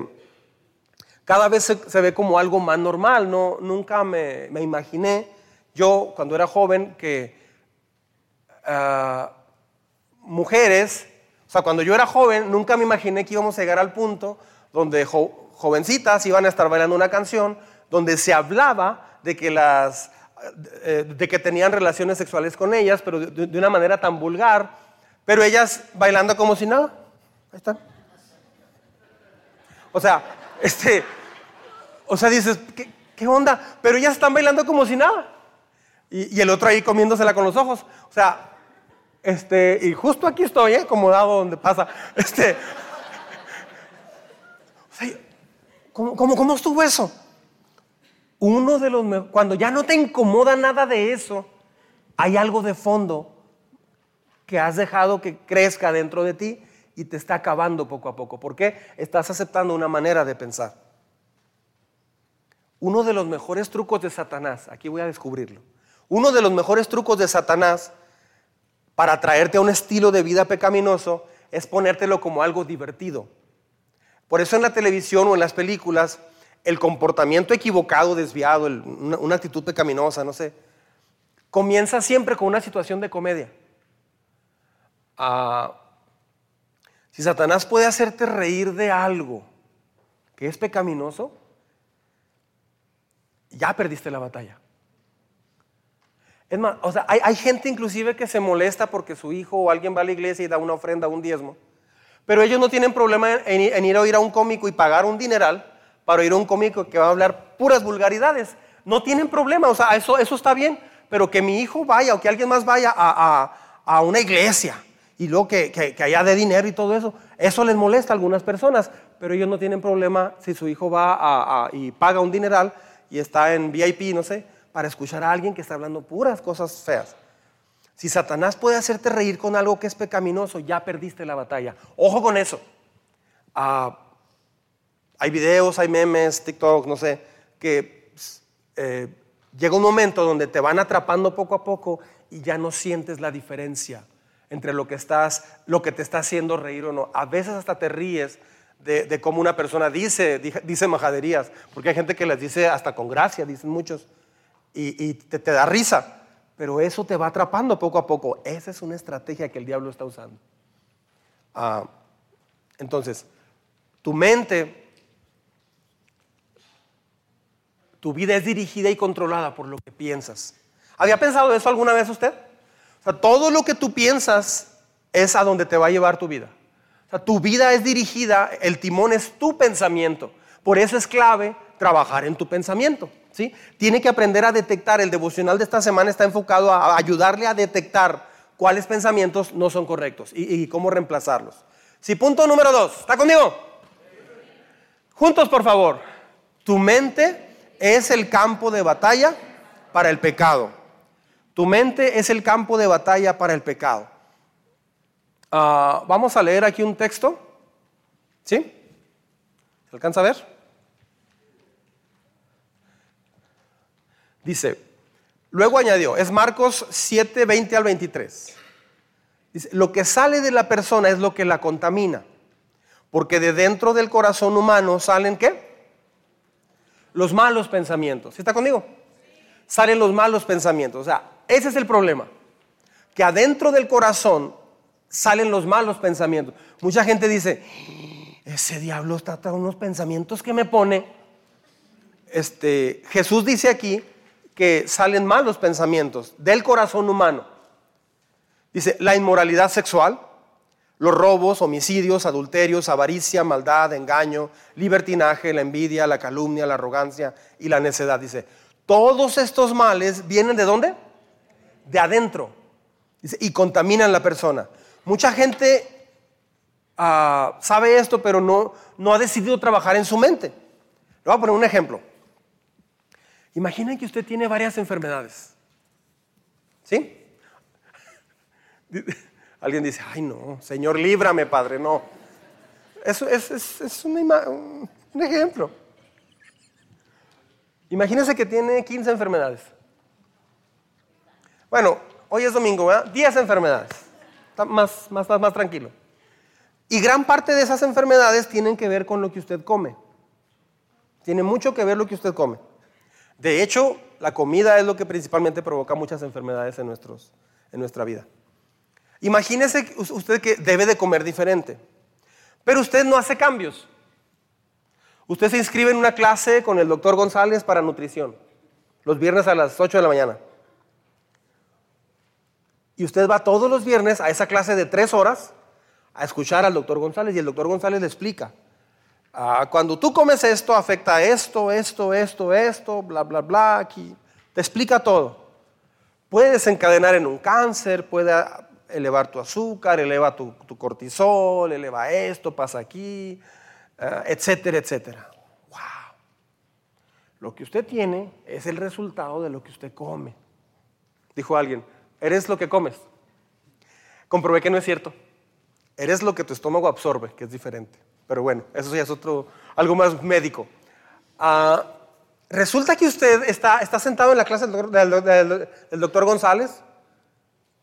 Speaker 1: cada vez se, ve como algo más normal. No, nunca me, imaginé, yo cuando era joven, que... Ah, mujeres, o sea, cuando yo era joven, nunca me imaginé que íbamos a llegar al punto donde jovencitas iban a estar bailando una canción donde se hablaba de que las eh, de que tenían relaciones sexuales con ellas, pero de, una manera tan vulgar, pero ellas bailando como si nada. Ahí están. O sea, este, o sea, dices, ¿qué, onda? Pero ellas están bailando como si nada. Y, el otro ahí comiéndosela con los ojos. O sea, este, y justo aquí estoy, ¿eh? acomodado donde pasa. Este, ¿cómo, cómo, estuvo eso? Uno de los cuando ya no te incomoda nada de eso, hay algo de fondo que has dejado que crezca dentro de ti y te está acabando poco a poco. ¿Por qué? Estás aceptando una manera de pensar. Uno de los mejores trucos de Satanás, aquí voy a descubrirlo. Uno de los mejores trucos de Satanás para traerte a un estilo de vida pecaminoso es ponértelo como algo divertido. Por eso en la televisión o en las películas, el comportamiento equivocado, desviado, una, actitud pecaminosa, no sé, comienza siempre con una situación de comedia. Ah, si Satanás puede hacerte reír de algo que es pecaminoso, ya perdiste la batalla. Es más, o sea, hay, gente inclusive que se molesta porque su hijo o alguien va a la iglesia y da una ofrenda, un diezmo. Pero ellos no tienen problema en, ir a oír a un cómico y pagar un dineral para oír a un cómico que va a hablar puras vulgaridades. No tienen problema, o sea, eso, eso está bien, pero que mi hijo vaya o que alguien más vaya a, una iglesia y luego que, que, haya de dinero y todo eso, eso les molesta a algunas personas, pero ellos no tienen problema si su hijo va y paga un dineral y está en VIP, no sé, para escuchar a alguien que está hablando puras cosas feas. Si Satanás puede hacerte reír con algo que es pecaminoso, ya perdiste la batalla. Ojo con eso. Ah, hay videos, hay memes, TikTok, no sé, que eh, llega un momento donde te van atrapando poco a poco y ya no sientes la diferencia entre lo que, estás, lo que te está haciendo reír o no. A veces hasta te ríes de, cómo una persona dice, dice majaderías, porque hay gente que les dice hasta con gracia, dicen muchos y, te, da risa, pero eso te va atrapando poco a poco. Esa es una estrategia que el diablo está usando. Ah, entonces, tu mente, tu vida es dirigida y controlada por lo que piensas. ¿Había pensado eso alguna vez usted? Todo lo que tú piensas es a donde te va a llevar tu vida. Tu vida es dirigida, el timón es tu pensamiento. Por eso es clave trabajar en tu pensamiento. Tiene que aprender a detectar, el devocional de esta semana está enfocado a ayudarle a detectar cuáles pensamientos no son correctos y, cómo reemplazarlos. Sí, punto número dos. ¿Está conmigo? Juntos, por favor. Tu mente es el campo de batalla para el pecado. Tu mente es el campo de batalla para el pecado. Ah, vamos a leer aquí un texto. ¿Sí? ¿Se alcanza a ver? Dice, luego añadió, es Marcos 7, 20 al 23. Dice, lo que sale de la persona es lo que la contamina, porque de dentro del corazón humano salen qué? Los malos pensamientos. ¿Sí está conmigo? Salen los malos pensamientos. O sea, ese es el problema, que adentro del corazón salen los malos pensamientos. Mucha gente dice, ese diablo está unos pensamientos que me pone. Este, Jesús dice aquí que salen malos pensamientos del corazón humano. Dice, la inmoralidad sexual, los robos, homicidios, adulterios, avaricia, maldad, engaño, libertinaje, la envidia, la calumnia, la arrogancia y la necedad. Dice, todos estos males vienen de dónde? De adentro. Dice, y contaminan la persona. Mucha gente ah, sabe esto, pero no, no ha decidido trabajar en su mente. Le voy a poner un ejemplo. Imaginen que usted tiene varias enfermedades. ¿Sí? Alguien dice, ay no, Señor, líbrame, Padre, no. Eso es, un ejemplo. Imagínense que tiene 15 enfermedades. Bueno, hoy es domingo, ¿verdad? 10 enfermedades. Está más, más, más tranquilo. Y gran parte de esas enfermedades tienen que ver con lo que usted come. Tiene mucho que ver lo que usted come. De hecho, la comida es lo que principalmente provoca muchas enfermedades en, nuestros, en nuestra vida. Imagínese usted que debe de comer diferente, pero usted no hace cambios. Usted se inscribe en una clase con el doctor González para nutrición, los viernes a las 8 de la mañana. Y usted va todos los viernes a esa clase de tres horas a escuchar al doctor González y el doctor González le explica Ah, cuando tú comes esto, afecta esto, esto, esto, esto, bla, bla, bla, aquí. Te explica todo. Puede desencadenar en un cáncer, puede elevar tu azúcar, eleva tu, cortisol, eleva esto, pasa aquí, ah, etcétera, etcétera. ¡Wow! Lo que usted tiene es el resultado de lo que usted come. Dijo alguien, eres lo que comes. Comprobé que no es cierto. Eres lo que tu estómago absorbe, que es diferente. Pero bueno, eso ya es otro, algo más médico. Ah, resulta que usted está, está sentado en la clase del doctor, González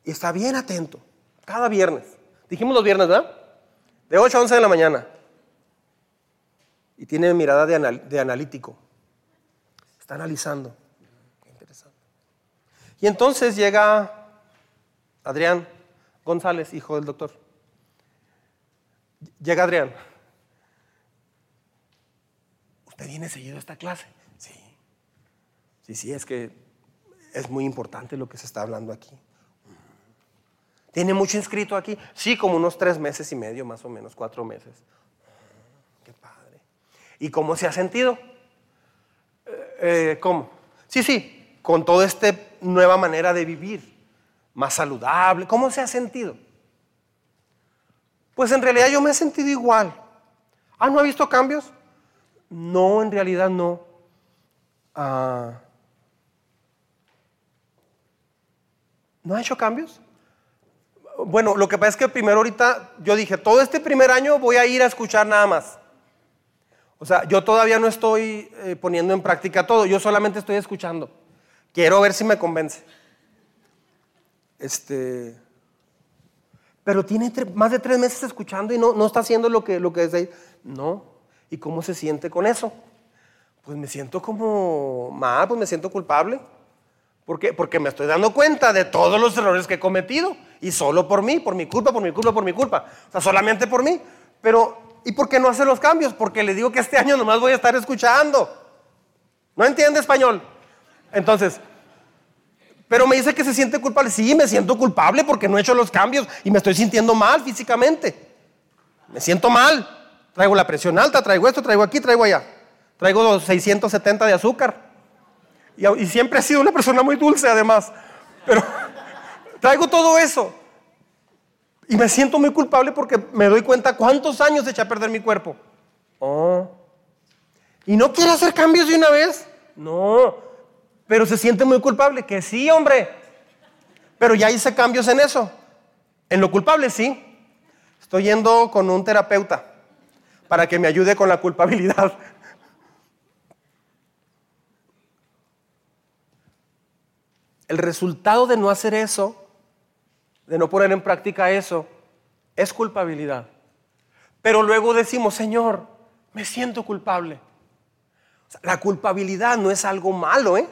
Speaker 1: y está bien atento, cada viernes. Dijimos los viernes, ¿verdad? De 8 a 11 de la mañana. Y tiene mirada de, de analítico. Está analizando. Qué interesante. Y entonces llega Adrián González, hijo del doctor. Llega Adrián. ¿Usted viene seguido esta clase? Sí. Sí, sí, es que es muy importante lo que se está hablando aquí. ¿Tiene mucho inscrito aquí? Sí, como unos tres meses y medio, más o menos, cuatro meses. Qué padre. ¿Y cómo se ha sentido? Eh, eh, ¿Cómo? Sí, sí, con toda esta nueva manera de vivir, más saludable. ¿Cómo se ha sentido? Pues en realidad yo me he sentido igual. Ah, ¿no ha visto cambios? No, en realidad no. Ah, ¿No ha hecho cambios? Bueno, lo que pasa es que primero ahorita yo dije, todo este primer año voy a ir a escuchar nada más. O sea, yo todavía no estoy eh, poniendo en práctica todo, yo solamente estoy escuchando. Quiero ver si me convence. Este, pero tiene más de tres meses escuchando y no, no está haciendo lo que, lo que es No, ¿Y cómo se siente con eso? Pues me siento como mal, pues me siento culpable. ¿Por qué? Porque me estoy dando cuenta de todos los errores que he cometido. Y solo por mí, por mi culpa, por mi culpa, por mi culpa. O sea, solamente por mí. Pero, ¿y por qué no hace los cambios? Porque le digo que este año nomás voy a estar escuchando. ¿No entiende español? Entonces, pero me dice que se siente culpable. Sí, me siento culpable porque no he hecho los cambios y me estoy sintiendo mal físicamente. Me siento mal. Traigo la presión alta, traigo esto, traigo aquí, traigo allá. Traigo 670 de azúcar. Y, siempre he sido una persona muy dulce además. Pero traigo todo eso. Y me siento muy culpable porque me doy cuenta cuántos años eché a perder mi cuerpo. Oh. ¿Y no quiere hacer cambios de una vez? No. Pero se siente muy culpable. Que sí, hombre. Pero ya hice cambios en eso. En lo culpable, sí. Estoy yendo con un terapeuta para que me ayude con la culpabilidad. El resultado de no hacer eso, de no poner en práctica eso, es culpabilidad. Pero luego decimos, Señor, me siento culpable. la culpabilidad no es algo malo, ¿eh?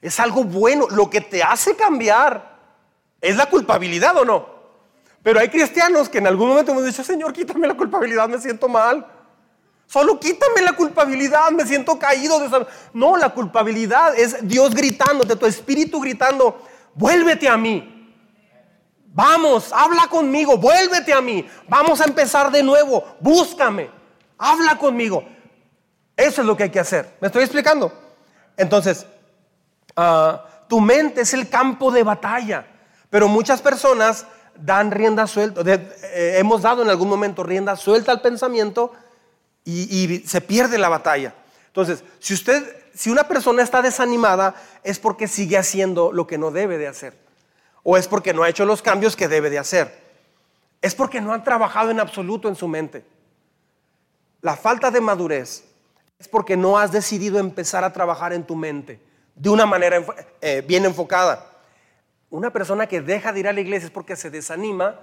Speaker 1: Es algo bueno. Lo que te hace cambiar es la culpabilidad o no. Pero hay cristianos que en algún momento hemos dicho, Señor, quítame la culpabilidad, me siento mal. Solo quítame la culpabilidad, me siento caído. No, la culpabilidad es Dios gritándote, tu espíritu gritando, vuélvete a mí. Vamos, habla conmigo, vuélvete a mí. Vamos a empezar de nuevo, búscame, habla conmigo. Eso es lo que hay que hacer. ¿Me estoy explicando? Entonces, ah, tu mente es el campo de batalla, pero muchas personas dan rienda suelta, eh, hemos dado en algún momento rienda suelta al pensamiento y, se pierde la batalla. Entonces, si usted, si una persona está desanimada, es porque sigue haciendo lo que no debe de hacer. O es porque no ha hecho los cambios que debe de hacer. Es porque no han trabajado en absoluto en su mente. La falta de madurez es porque no has decidido empezar a trabajar en tu mente de una manera eh, bien enfocada. Una persona que deja de ir a la iglesia es porque se desanima,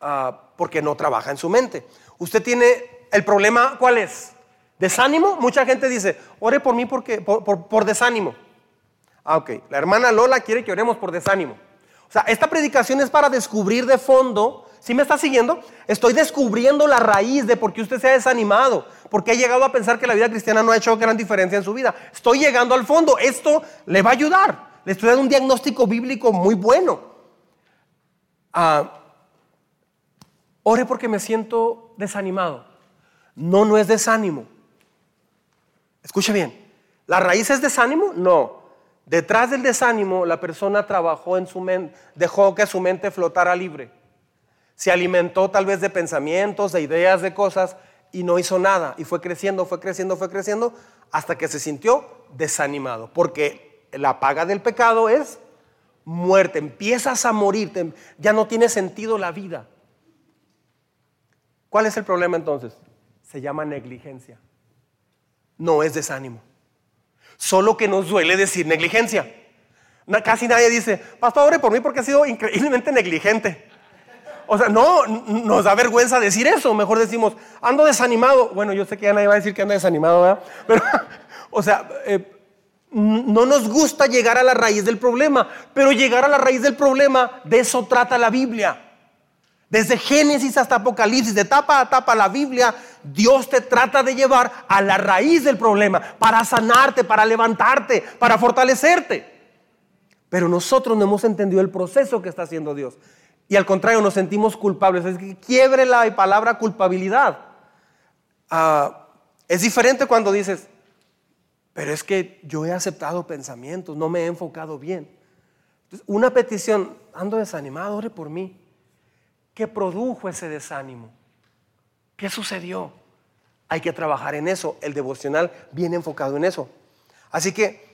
Speaker 1: ah, porque no trabaja en su mente. Usted tiene el problema, ¿cuál es? ¿Desánimo? Mucha gente dice, ore por mí porque, por, desánimo. Ah, ok. La hermana Lola quiere que oremos por desánimo. O sea, esta predicación es para descubrir de fondo. ¿Sí me está siguiendo? Estoy descubriendo la raíz de por qué usted se ha desanimado, porque ha llegado a pensar que la vida cristiana no ha hecho gran diferencia en su vida. Estoy llegando al fondo. Esto le va a ayudar. Le estoy dando un diagnóstico bíblico muy bueno. Ah, ore porque me siento desanimado. No, no es desánimo. Escuche bien. ¿La raíz es desánimo? No. Detrás del desánimo, la persona trabajó en su mente, dejó que su mente flotara libre. Se alimentó tal vez de pensamientos, de ideas, de cosas y no hizo nada. Y fue creciendo, fue creciendo, fue creciendo hasta que se sintió desanimado. Porque la paga del pecado es muerte. Empiezas a morir, ya no tiene sentido la vida. ¿Cuál es el problema entonces? se llama negligencia. No es desánimo. Solo que nos duele decir negligencia. Casi nadie dice, pastor, ore por mí porque ha sido increíblemente negligente. O sea, no, nos da vergüenza decir eso. Mejor decimos, ando desanimado. Bueno, yo sé que ya nadie va a decir que anda desanimado, ¿verdad? Pero, o sea, eh, no nos gusta llegar a la raíz del problema. Pero llegar a la raíz del problema, de eso trata la Biblia. Desde Génesis hasta Apocalipsis, de tapa a tapa la Biblia, Dios te trata de llevar a la raíz del problema, para sanarte, para levantarte, para fortalecerte. Pero nosotros no hemos entendido el proceso que está haciendo Dios. Y al contrario, nos sentimos culpables. Es que quiebre la palabra culpabilidad. Ah, es diferente cuando dices, pero es que yo he aceptado pensamientos, no me he enfocado bien. una petición, ando desanimado, ore por mí. ¿Qué produjo ese desánimo? ¿Qué sucedió? Hay que trabajar en eso. El devocional viene enfocado en eso. Así que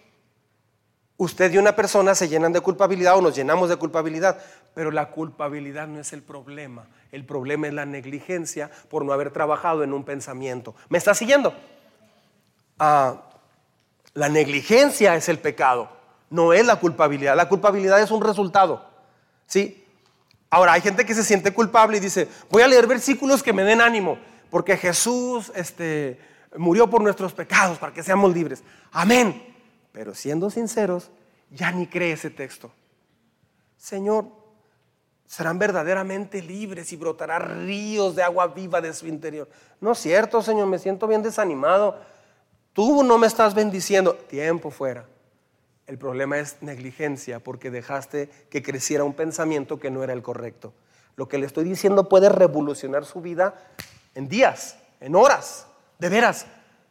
Speaker 1: usted y una persona se llenan de culpabilidad o nos llenamos de culpabilidad, pero la culpabilidad no es el problema. El problema es la negligencia por no haber trabajado en un pensamiento. ¿Me está siguiendo? Ah, la negligencia es el pecado, no es la culpabilidad. La culpabilidad es un resultado. ¿Sí? Ahora, hay gente que se siente culpable y dice, voy a leer versículos que me den ánimo, porque Jesús este, murió por nuestros pecados para que seamos libres. Amén. Pero siendo sinceros, ya ni cree ese texto. Señor, serán verdaderamente libres y brotará ríos de agua viva de su interior. No es cierto, Señor, me siento bien desanimado. Tú no me estás bendiciendo. Tiempo fuera. El problema es negligencia porque dejaste que creciera un pensamiento que no era el correcto. Lo que le estoy diciendo puede revolucionar su vida en días, en horas, de veras,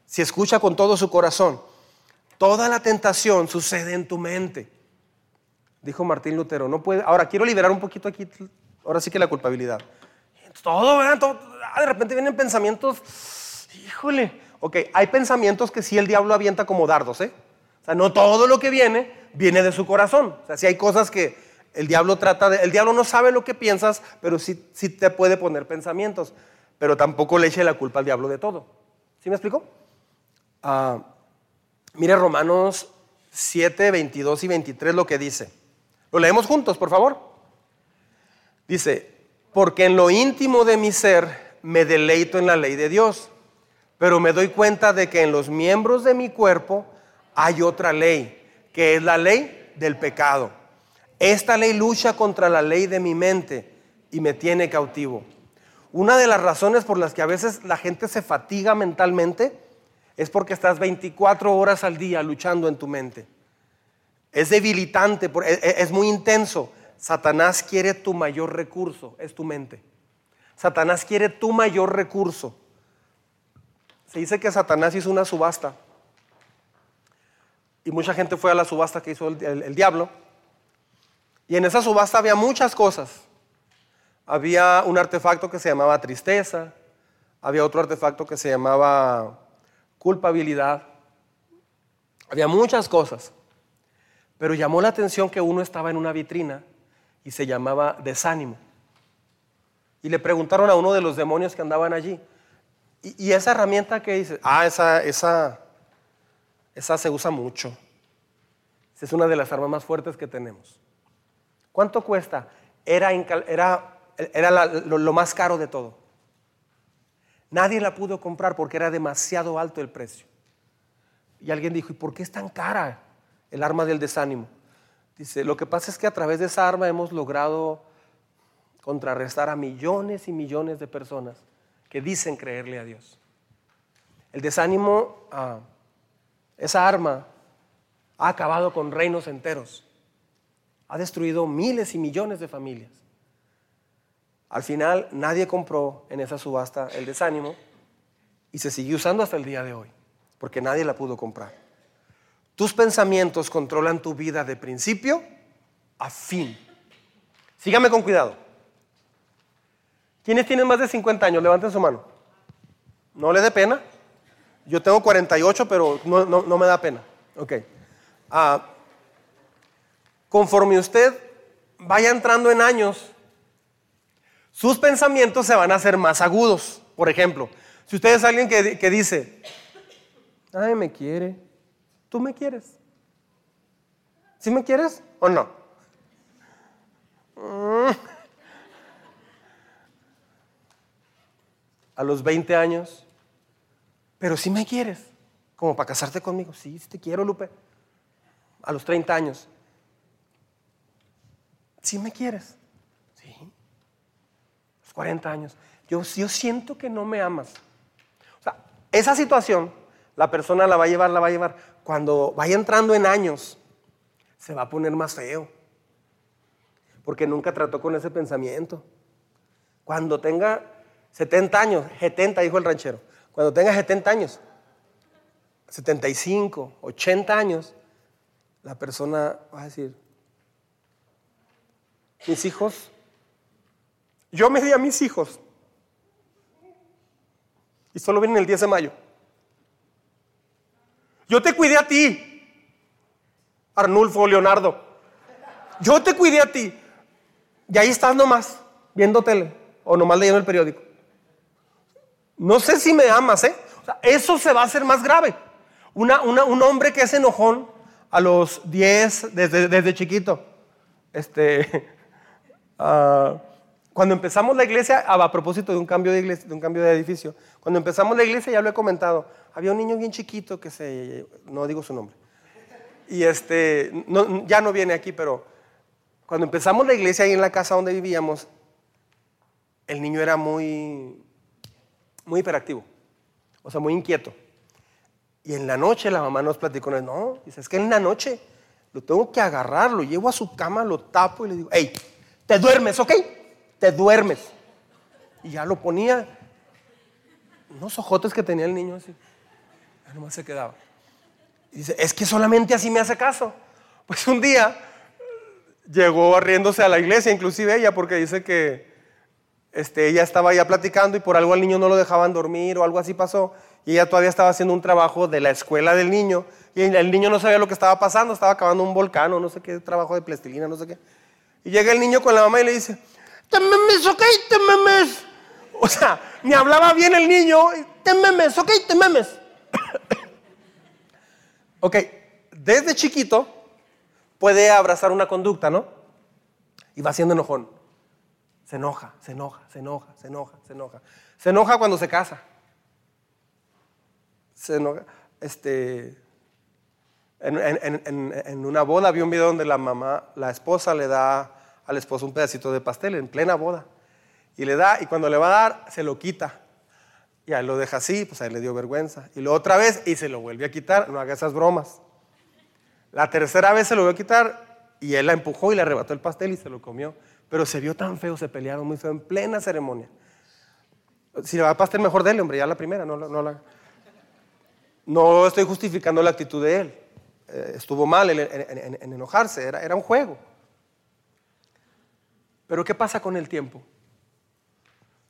Speaker 1: si escucha con todo su corazón. Toda la tentación sucede en tu mente. Dijo Martín Lutero, no puede. Ahora quiero liberar un poquito aquí ahora sí que la culpabilidad. Todo. Todo, ah, de repente vienen pensamientos, híjole, ok, hay pensamientos que sí el diablo avienta como dardos, ¿eh? O sea, no todo lo que viene viene de su corazón. O sea, sí hay cosas que el diablo trata de, el diablo no sabe lo que piensas, pero sí, sí te puede poner pensamientos, pero tampoco le eche la culpa al diablo de todo. ¿Sí me explico? Ah, mire Romanos 7, 22 y 23 lo que dice. Lo leemos juntos, por favor. Dice, porque en lo íntimo de mi ser me deleito en la ley de Dios, pero me doy cuenta de que en los miembros de mi cuerpo hay otra ley, que es la ley del pecado. Esta ley lucha contra la ley de mi mente y me tiene cautivo. Una de las razones por las que a veces la gente se fatiga mentalmente es porque estás 24 horas al día luchando en tu mente. Es debilitante, e, e, es muy intenso. Satanás quiere tu mayor recurso, es tu mente. Satanás quiere tu mayor recurso. Se dice que Satanás hizo una subasta. Y mucha gente fue a la subasta que hizo el, diablo. Y en esa subasta había muchas cosas. Había un artefacto que se llamaba tristeza. Había otro artefacto que se llamaba culpabilidad. Había muchas cosas. Pero llamó la atención que uno estaba en una vitrina y se llamaba desánimo. Y le preguntaron a uno de los demonios que andaban allí, ¿y, esa herramienta que dice? Ah, esa, esa, esa se usa mucho. es una de las armas más fuertes que tenemos. ¿Cuánto cuesta? Era, era, era lo, más caro de todo. Nadie la pudo comprar porque era demasiado alto el precio. Y alguien dijo, ¿y por qué es tan cara el arma del desánimo? Dice, lo que pasa es que a través de esa arma hemos logrado contrarrestar a millones y millones de personas que dicen creerle a Dios. El desánimo, ah, esa arma, ha acabado con reinos enteros. Ha destruido miles y millones de familias. Al final nadie compró en esa subasta el desánimo y se sigue usando hasta el día de hoy, porque nadie la pudo comprar. Tus pensamientos controlan tu vida de principio a fin. Sígame con cuidado. ¿Quiénes tienen más de 50 años? Levanten su mano. No le dé pena. Yo tengo 48, pero no, me da pena. Ok. Ah, conforme usted vaya entrando en años, sus pensamientos se van a hacer más agudos. Por ejemplo, si usted es alguien que, que dice, ay, me quiere, ¿Tú me quieres? ¿Sí me quieres o no? Mm. A los 20 años, pero sí me quieres, como para casarte conmigo. Sí, sí te quiero, Lupe. A los 30 años, sí me quieres. Sí. A los 40 años, yo, yo siento que no me amas. O sea, esa situación, la persona la va a llevar, la va a llevar cuando vaya entrando en años, se va a poner más feo. Porque nunca trató con ese pensamiento. Cuando tenga 70 años, 70 dijo el ranchero, cuando tenga 70 años, 75, 80 años, la persona va a decir, mis hijos, yo me di a mis hijos y solo vienen el 10 de mayo. Yo te cuidé a ti, Arnulfo Leonardo. Yo te cuidé a ti. Y ahí estás nomás, viendo tele o nomás leyendo el periódico. No sé si me amas, ¿eh? eso se va a hacer más grave. un hombre que es enojón a los 10, desde, chiquito. Este, uh, cuando empezamos la iglesia, a propósito de un cambio de iglesia, de un cambio de edificio, cuando empezamos la iglesia, ya lo he comentado, había un niño bien chiquito que se, no digo su nombre, y este, ya no viene aquí, pero cuando empezamos la iglesia ahí en la casa donde vivíamos, el niño era muy, muy hiperactivo, o sea, muy inquieto. Y en la noche la mamá nos platicó, no, dice, es que en la noche lo tengo que agarrar, lo llevo a su cama, lo tapo y le digo, hey, te duermes, ¿ok? te duermes. Y ya lo ponía, unos ojotes que tenía el niño así. Ya nomás se quedaba. Y dice, es que solamente así me hace caso. Pues un día llegó riéndose a la iglesia, inclusive ella, porque dice que este, ella estaba ya platicando y por algo al niño no lo dejaban dormir o algo así pasó. Y ella todavía estaba haciendo un trabajo de la escuela del niño y el niño no sabía lo que estaba pasando, estaba acabando un volcán o no sé qué trabajo de plastilina, no sé qué. Y llega el niño con la mamá y le dice, te memes, ok, te memes. O sea, me hablaba bien el niño, te memes, ok, te memes. ok, desde chiquito puede abrazar una conducta, ¿no? Y va siendo enojón. Se enoja, se enoja, se enoja, se enoja, se enoja. Se enoja cuando se casa. Se enoja. Este, en, una boda vi un video donde la mamá, la esposa le da al esposo un pedacito de pastel en plena boda. Y le da, y cuando le va a dar, se lo quita. Y ahí lo deja así, pues ahí le dio vergüenza. Y lo otra vez, y se lo vuelve a quitar. No haga esas bromas. La tercera vez se lo volvió a quitar y él la empujó y le arrebató el pastel y se lo comió. Pero se vio tan feo, se pelearon muy feo en plena ceremonia. Si le va a pastel, mejor dele, hombre, ya la primera, no, no la. No estoy justificando la actitud de él. Eh, estuvo mal en, enojarse, era un juego. Pero ¿qué pasa con el tiempo?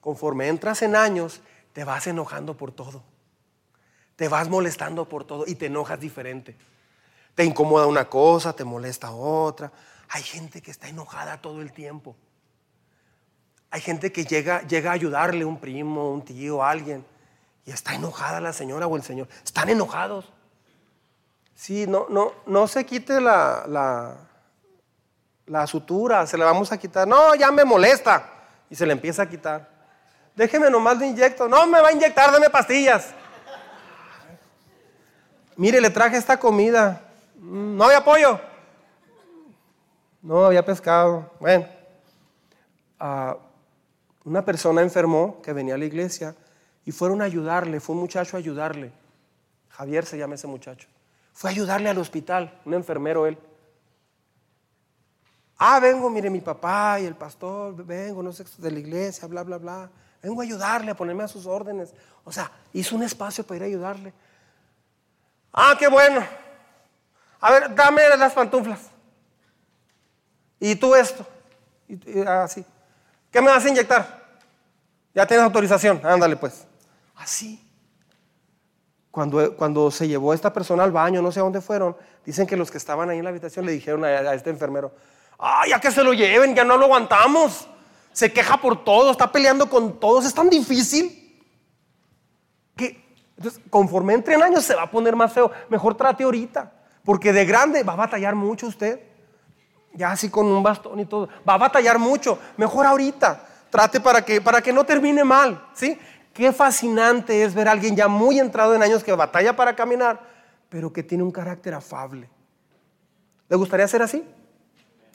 Speaker 1: Conforme entras en años, te vas enojando por todo. Te vas molestando por todo y te enojas diferente. Te incomoda una cosa, te molesta otra. Hay gente que está enojada todo el tiempo. Hay gente que llega, llega a ayudarle, un primo, un tío, alguien, y está enojada la señora o el señor. Están enojados. Sí, no, no, no se quite la, la, la sutura, se la vamos a quitar. No, ya me molesta. Y se le empieza a quitar. Déjeme nomás de inyecto. No me va a inyectar, dame pastillas. Mire, le traje esta comida. No había pollo. No había pescado. Bueno, una persona enfermó que venía a la iglesia y fueron a ayudarle. Fue un muchacho a ayudarle. Javier se llama ese muchacho. Fue a ayudarle al hospital, un enfermero él. Ah, vengo, mire mi papá y el pastor, vengo, no sé, de la iglesia, bla, bla, bla. Vengo a ayudarle, a ponerme a sus órdenes. O sea, hizo un espacio para ir a ayudarle. Ah, qué bueno. A ver, dame las pantuflas. Y tú esto. Y, así. ¿Qué me vas a inyectar? Ya tienes autorización. Ándale pues. Así. Cuando, cuando se llevó esta persona al baño, no sé a dónde fueron, dicen que los que estaban ahí en la habitación le dijeron a, este enfermero, ¡ay, ya que se lo lleven, ya no lo aguantamos! Se queja por todo, está peleando con todos, es tan difícil. Que, entonces, conforme entren años se va a poner más feo. Mejor trate ahorita. Porque de grande va a batallar mucho usted. Ya así con un bastón y todo. Va a batallar mucho. Mejor ahorita. Trate para que, para que no termine mal. ¿sí? Qué fascinante es ver a alguien ya muy entrado en años que batalla para caminar, pero que tiene un carácter afable. ¿Le gustaría ser así?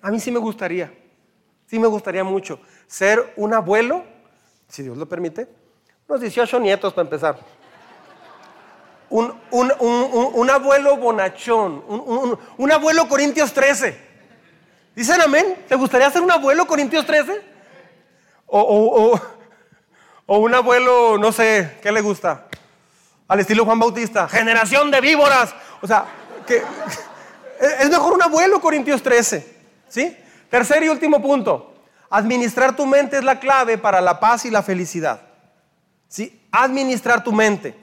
Speaker 1: A mí sí me gustaría. Sí me gustaría mucho. Ser un abuelo, si Dios lo permite, unos 18 nietos para empezar un, abuelo bonachón, un, abuelo Corintios 13. ¿Dicen amén? ¿Te gustaría ser un abuelo Corintios 13? O, un abuelo, no sé, ¿qué le gusta? Al estilo Juan Bautista, generación de víboras. O sea, que, es mejor un abuelo Corintios 13. ¿Sí? Tercer y último punto. Administrar tu mente es la clave para la paz y la felicidad. ¿Sí? Administrar tu mente.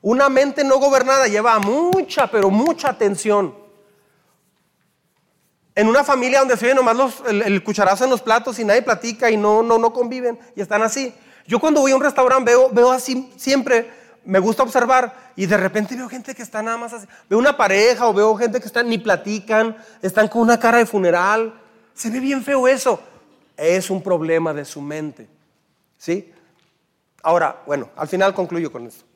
Speaker 1: Una mente no gobernada lleva mucha, pero mucha atención. En una familia donde se oye nomás el, cucharazo en los platos y nadie platica y no, no, no conviven y están así. Yo cuando voy a un restaurante veo, veo así siempre, me gusta observar y de repente veo gente que está nada más así. Veo una pareja o veo gente que están ni platican, están con una cara de funeral. Se ve bien feo eso. Es un problema de su mente. ¿Sí? Ahora, bueno, al final concluyo con esto.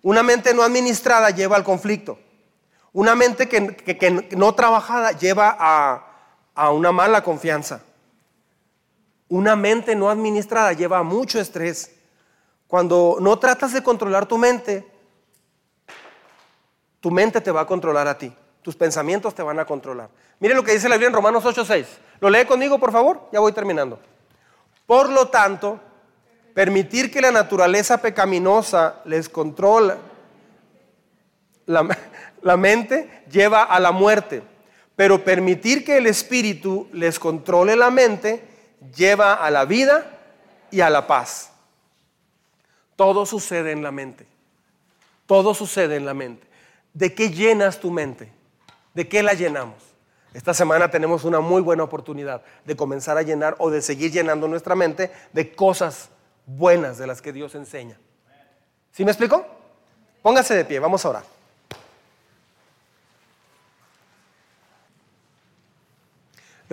Speaker 1: Una mente no administrada lleva al conflicto. Una mente que, no trabajada lleva a, a una mala confianza. Una mente no administrada lleva mucho estrés. Cuando no tratas de controlar tu mente, tu mente te va a controlar a ti. Tus pensamientos te van a controlar. Mire lo que dice la Biblia en Romanos 8:6. ¿Lo lee conmigo, por favor? Ya voy terminando. Por lo tanto, Permitir que la naturaleza pecaminosa les controla la, mente lleva a la muerte. Pero permitir que el espíritu les controle la mente lleva a la vida y a la paz. Todo sucede en la mente. Todo sucede en la mente. ¿De qué llenas tu mente? ¿De qué la llenamos? Esta semana tenemos una muy buena oportunidad de comenzar a llenar o de seguir llenando nuestra mente de cosas buenas de las que Dios enseña. ¿Sí me explico? Póngase de pie, vamos a orar.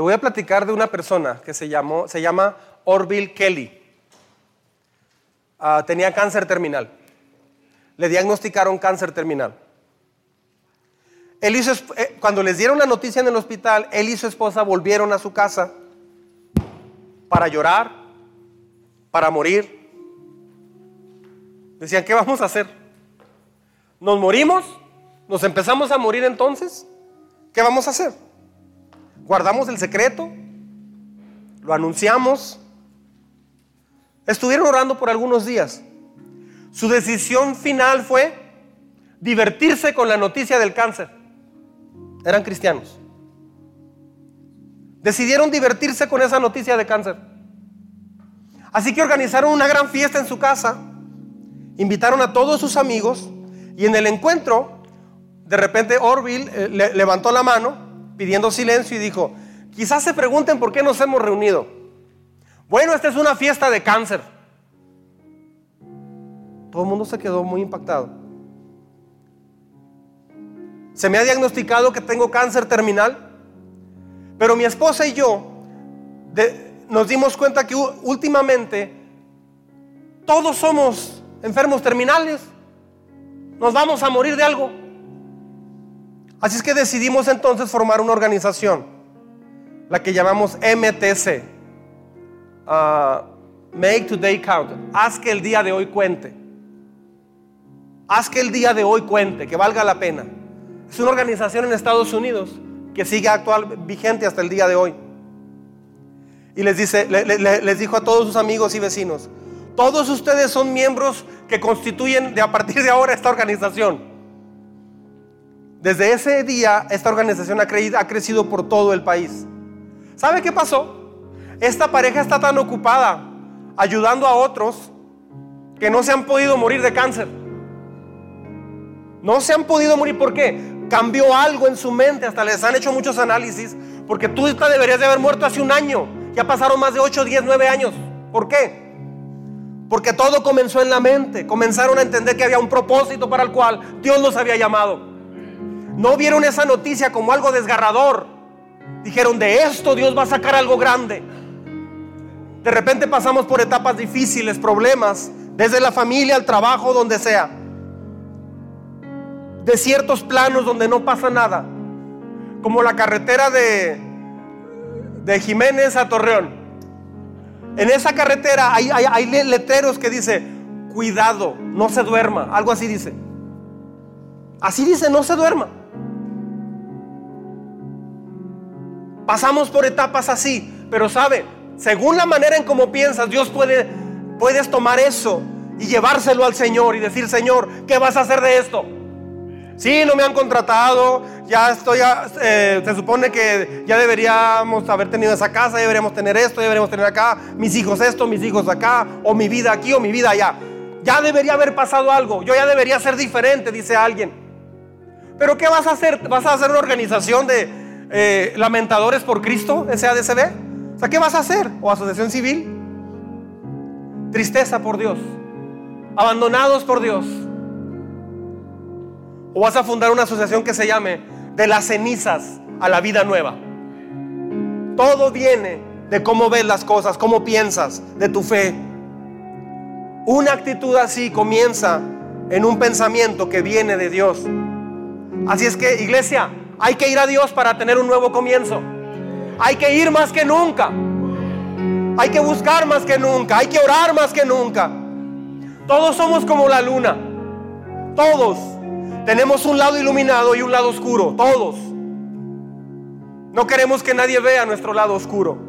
Speaker 1: Le voy a platicar de una persona que se, llamó, se llama Orville Kelly. Ah, tenía cáncer terminal. Le diagnosticaron cáncer terminal. Él hizo, eh, cuando les dieron la noticia en el hospital, él y su esposa volvieron a su casa para llorar, para morir. Decían, ¿qué vamos a hacer? ¿Nos morimos? ¿Nos empezamos a morir entonces? ¿Qué vamos a hacer? ¿Guardamos el secreto? ¿Lo anunciamos? Estuvieron orando por algunos días. Su decisión final fue divertirse con la noticia del cáncer. Eran cristianos. Decidieron divertirse con esa noticia de cáncer. Así que organizaron una gran fiesta en su casa, invitaron a todos sus amigos y en el encuentro, de repente Orville eh, levantó la mano pidiendo silencio y dijo, quizás se pregunten por qué nos hemos reunido. Bueno, esta es una fiesta de cáncer. Todo el mundo se quedó muy impactado. Se me ha diagnosticado que tengo cáncer terminal, pero mi esposa y yo nos dimos cuenta que últimamente todos somos enfermos terminales. Nos vamos a morir de algo. Así es que decidimos entonces formar una organización, la que llamamos MTC. Ah, make Today Count. Haz que el día de hoy cuente. Haz que el día de hoy cuente, que valga la pena. Es una organización en Estados Unidos que sigue actual, vigente hasta el día de hoy. Y les, dice, les dijo a todos sus amigos y vecinos, todos ustedes son miembros que constituyen de a partir de ahora esta organización. Desde ese día esta organización ha, ha crecido por todo el país. ¿Sabe qué pasó? Esta pareja está tan ocupada ayudando a otros que no se han podido morir de cáncer. No se han podido morir. ¿Por qué? Cambió algo en su mente. Hasta les han hecho muchos análisis. Porque tú deberías de haber muerto hace un año. Ya pasaron más de 8, 10, 9 años. ¿Por qué? Porque todo comenzó en la mente. Comenzaron a entender que había un propósito para el cual Dios los había llamado. No vieron esa noticia como algo desgarrador. Dijeron, de esto Dios va a sacar algo grande. De repente pasamos por etapas difíciles, problemas, desde la familia al trabajo, donde sea de ciertos planos donde no pasa nada, como la carretera de, de Jiménez a Torreón. En esa carretera hay, hay, letreros que dice, cuidado, no se duerma, algo así dice. Así dice, no se duerma. Pasamos por etapas así, pero sabe, según la manera en cómo piensas, Dios puede, puedes tomar eso y llevárselo al Señor y decir, Señor, ¿qué vas a hacer de esto? Sí, no me han contratado, ya estoy, eh, se supone que ya deberíamos haber tenido esa casa, ya deberíamos tener esto, ya deberíamos tener acá, mis hijos esto, mis hijos acá, o mi vida aquí o mi vida allá. Ya debería haber pasado algo, yo ya debería ser diferente, dice alguien. Pero ¿qué vas a hacer? ¿Vas a hacer una organización de eh, lamentadores por Cristo, SADCB? O sea, ¿qué vas a hacer? ¿O asociación civil? Tristeza por Dios, abandonados por Dios o vas a fundar una asociación que se llame de las cenizas a la vida nueva. Todo viene de cómo ves las cosas, cómo piensas, de tu fe. Una actitud así comienza en un pensamiento que viene de Dios. Así es que, iglesia, hay que ir a Dios para tener un nuevo comienzo. Hay que ir más que nunca. Hay que buscar más que nunca. Hay que orar más que nunca. Todos somos como la luna. Todos. Tenemos un lado iluminado y un lado oscuro, todos. No queremos que nadie vea nuestro lado oscuro.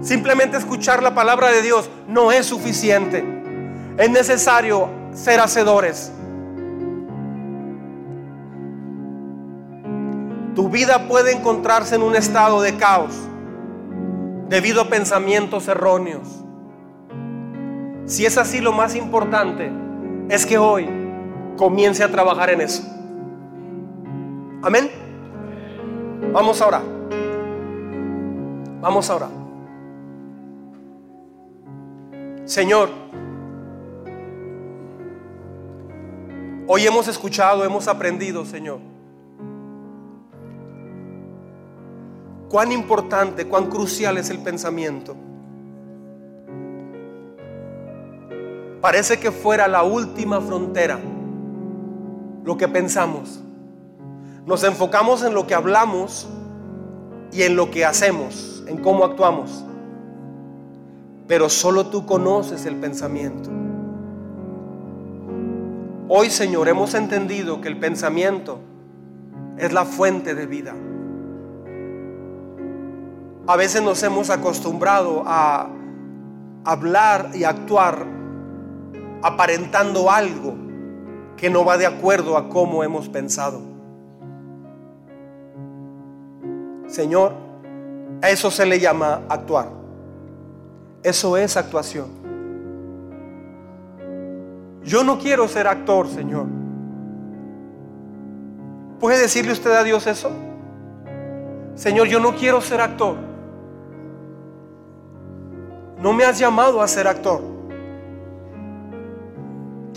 Speaker 1: Simplemente escuchar la palabra de Dios no es suficiente. Es necesario ser hacedores. Tu vida puede encontrarse en un estado de caos debido a pensamientos erróneos. Si es así, lo más importante es que hoy comience a trabajar en eso. Amén. Vamos ahora. Vamos ahora. Señor, hoy hemos escuchado, hemos aprendido, Señor. Cuán importante, cuán crucial es el pensamiento. Parece que fuera la última frontera lo que pensamos. Nos enfocamos en lo que hablamos y en lo que hacemos, en cómo actuamos. Pero solo tú conoces el pensamiento. Hoy, Señor, hemos entendido que el pensamiento es la fuente de vida. A veces nos hemos acostumbrado a hablar y actuar aparentando algo que no va de acuerdo a cómo hemos pensado. Señor, a eso se le llama actuar. Eso es actuación. Yo no quiero ser actor, Señor. ¿Puede decirle usted a Dios eso? Señor, yo no quiero ser actor. No me has llamado a ser actor.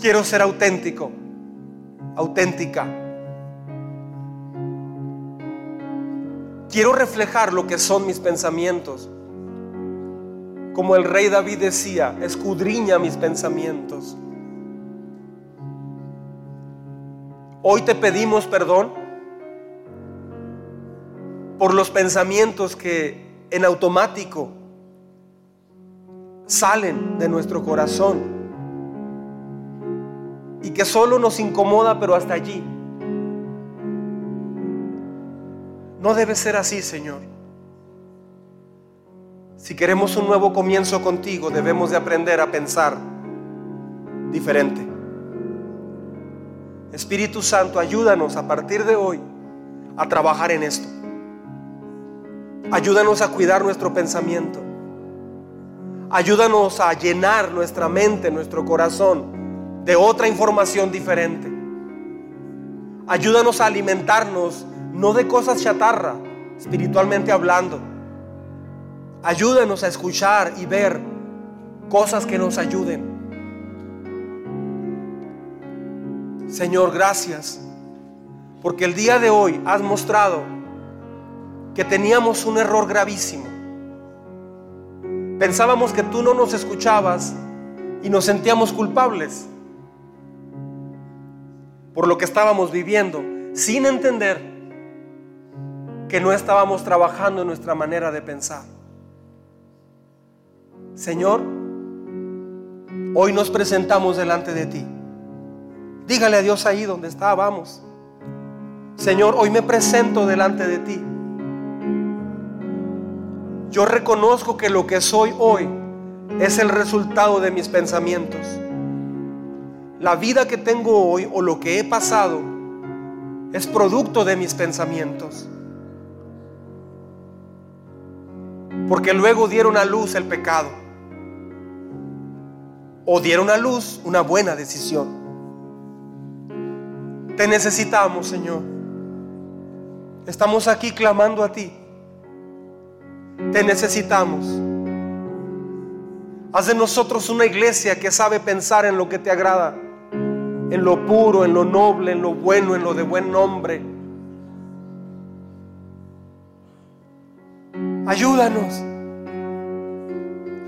Speaker 1: Quiero ser auténtico, auténtica. Quiero reflejar lo que son mis pensamientos. Como el rey David decía, escudriña mis pensamientos. Hoy te pedimos perdón por los pensamientos que en automático salen de nuestro corazón y que solo nos incomoda, pero hasta allí. No debe ser así, Señor. Si queremos un nuevo comienzo contigo, debemos de aprender a pensar diferente. Espíritu Santo, ayúdanos a partir de hoy a trabajar en esto. Ayúdanos a cuidar nuestro pensamiento. Ayúdanos a llenar nuestra mente, nuestro corazón de otra información diferente. Ayúdanos a alimentarnos no de cosas chatarra, espiritualmente hablando. Ayúdanos a escuchar y ver cosas que nos ayuden. Señor, gracias, porque el día de hoy has mostrado que teníamos un error gravísimo. Pensábamos que tú no nos escuchabas y nos sentíamos culpables por lo que estábamos viviendo, sin entender que no estábamos trabajando en nuestra manera de pensar. Señor, hoy nos presentamos delante de ti. Dígale a Dios ahí donde está, vamos. Señor, hoy me presento delante de ti. Yo reconozco que lo que soy hoy es el resultado de mis pensamientos. La vida que tengo hoy o lo que he pasado es producto de mis pensamientos. Porque luego dieron a luz el pecado. O dieron a luz una buena decisión. Te necesitamos, Señor. Estamos aquí clamando a ti. Te necesitamos. Haz de nosotros una iglesia que sabe pensar en lo que te agrada, en lo puro, en lo noble, en lo bueno, en lo de buen nombre Ayúdanos.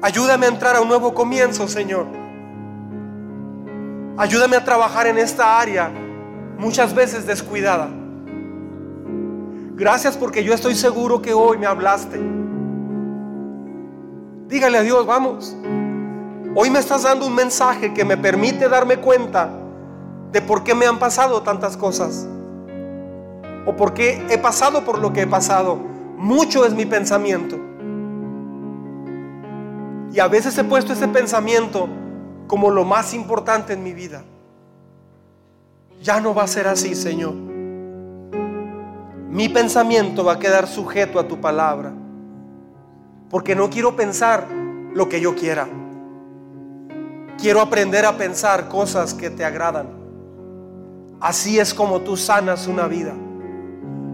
Speaker 1: Ayúdame a entrar a un nuevo comienzo, Señor. Ayúdame a trabajar en esta área muchas veces descuidada. Gracias porque yo estoy seguro que hoy me hablaste. Dígale a Dios, vamos. Hoy me estás dando un mensaje que me permite darme cuenta de por qué me han pasado tantas cosas. O por qué he pasado por lo que he pasado mucho es mi pensamiento. Y a veces he puesto ese pensamiento como lo más importante en mi vida. Ya no va a ser así, Señor. mi pensamiento va a quedar sujeto a tu palabra. Porque no quiero pensar lo que yo quiera. Quiero aprender a pensar cosas que te agradan. Así es como tú sanas una vida.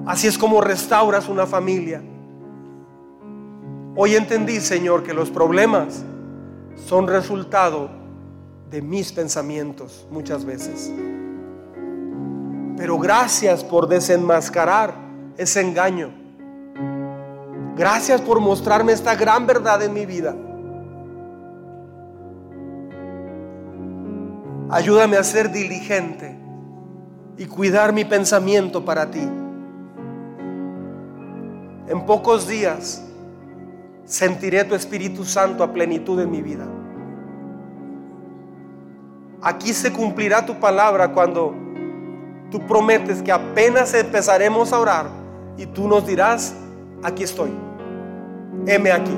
Speaker 1: Así es como restauras una familia. Hoy entendí, Señor, que los problemas son resultado de mis pensamientos muchas veces. Pero gracias por desenmascarar ese engaño. Gracias por mostrarme esta gran verdad en mi vida. Ayúdame a ser diligente y cuidar mi pensamiento para ti. En pocos días sentiré tu Espíritu Santo a plenitud en mi vida. Aquí se cumplirá tu palabra cuando tú prometes que apenas empezaremos a orar y tú nos dirás, aquí estoy, heme aquí.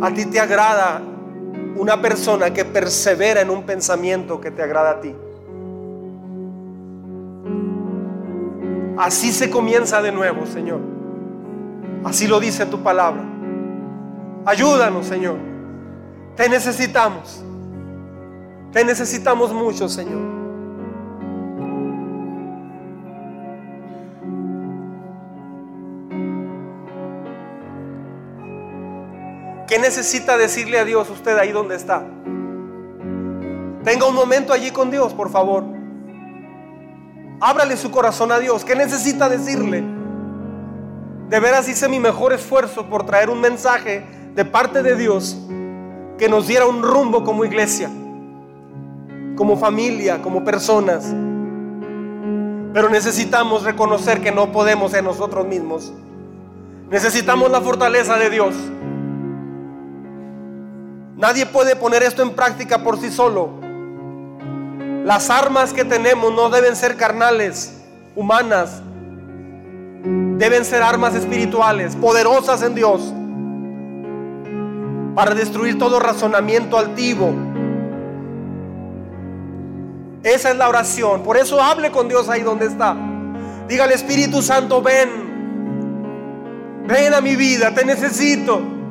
Speaker 1: A ti te agrada una persona que persevera en un pensamiento que te agrada a ti. Así se comienza de nuevo, Señor. Así lo dice tu palabra. Ayúdanos, Señor. Te necesitamos. Te necesitamos mucho, Señor. ¿Qué necesita decirle a Dios usted ahí donde está? Tenga un momento allí con Dios, por favor. Ábrale su corazón a Dios. ¿Qué necesita decirle? De veras hice mi mejor esfuerzo por traer un mensaje de parte de Dios que nos diera un rumbo como iglesia, como familia, como personas. Pero necesitamos reconocer que no podemos en nosotros mismos. Necesitamos la fortaleza de Dios. Nadie puede poner esto en práctica por sí solo. Las armas que tenemos no deben ser carnales, humanas. Deben ser armas espirituales, poderosas en Dios, para destruir todo razonamiento altivo. Esa es la oración. Por eso hable con Dios ahí donde está. Dígale, Espíritu Santo, ven. Ven a mi vida, te necesito.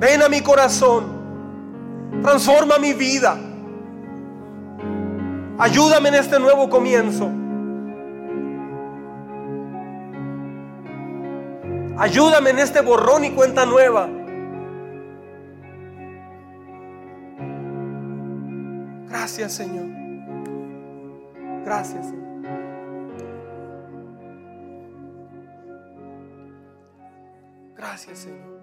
Speaker 1: Ven a mi corazón. Transforma mi vida. Ayúdame en este nuevo comienzo. Ayúdame en este borrón y cuenta nueva. Gracias Señor. Gracias Señor. Gracias Señor.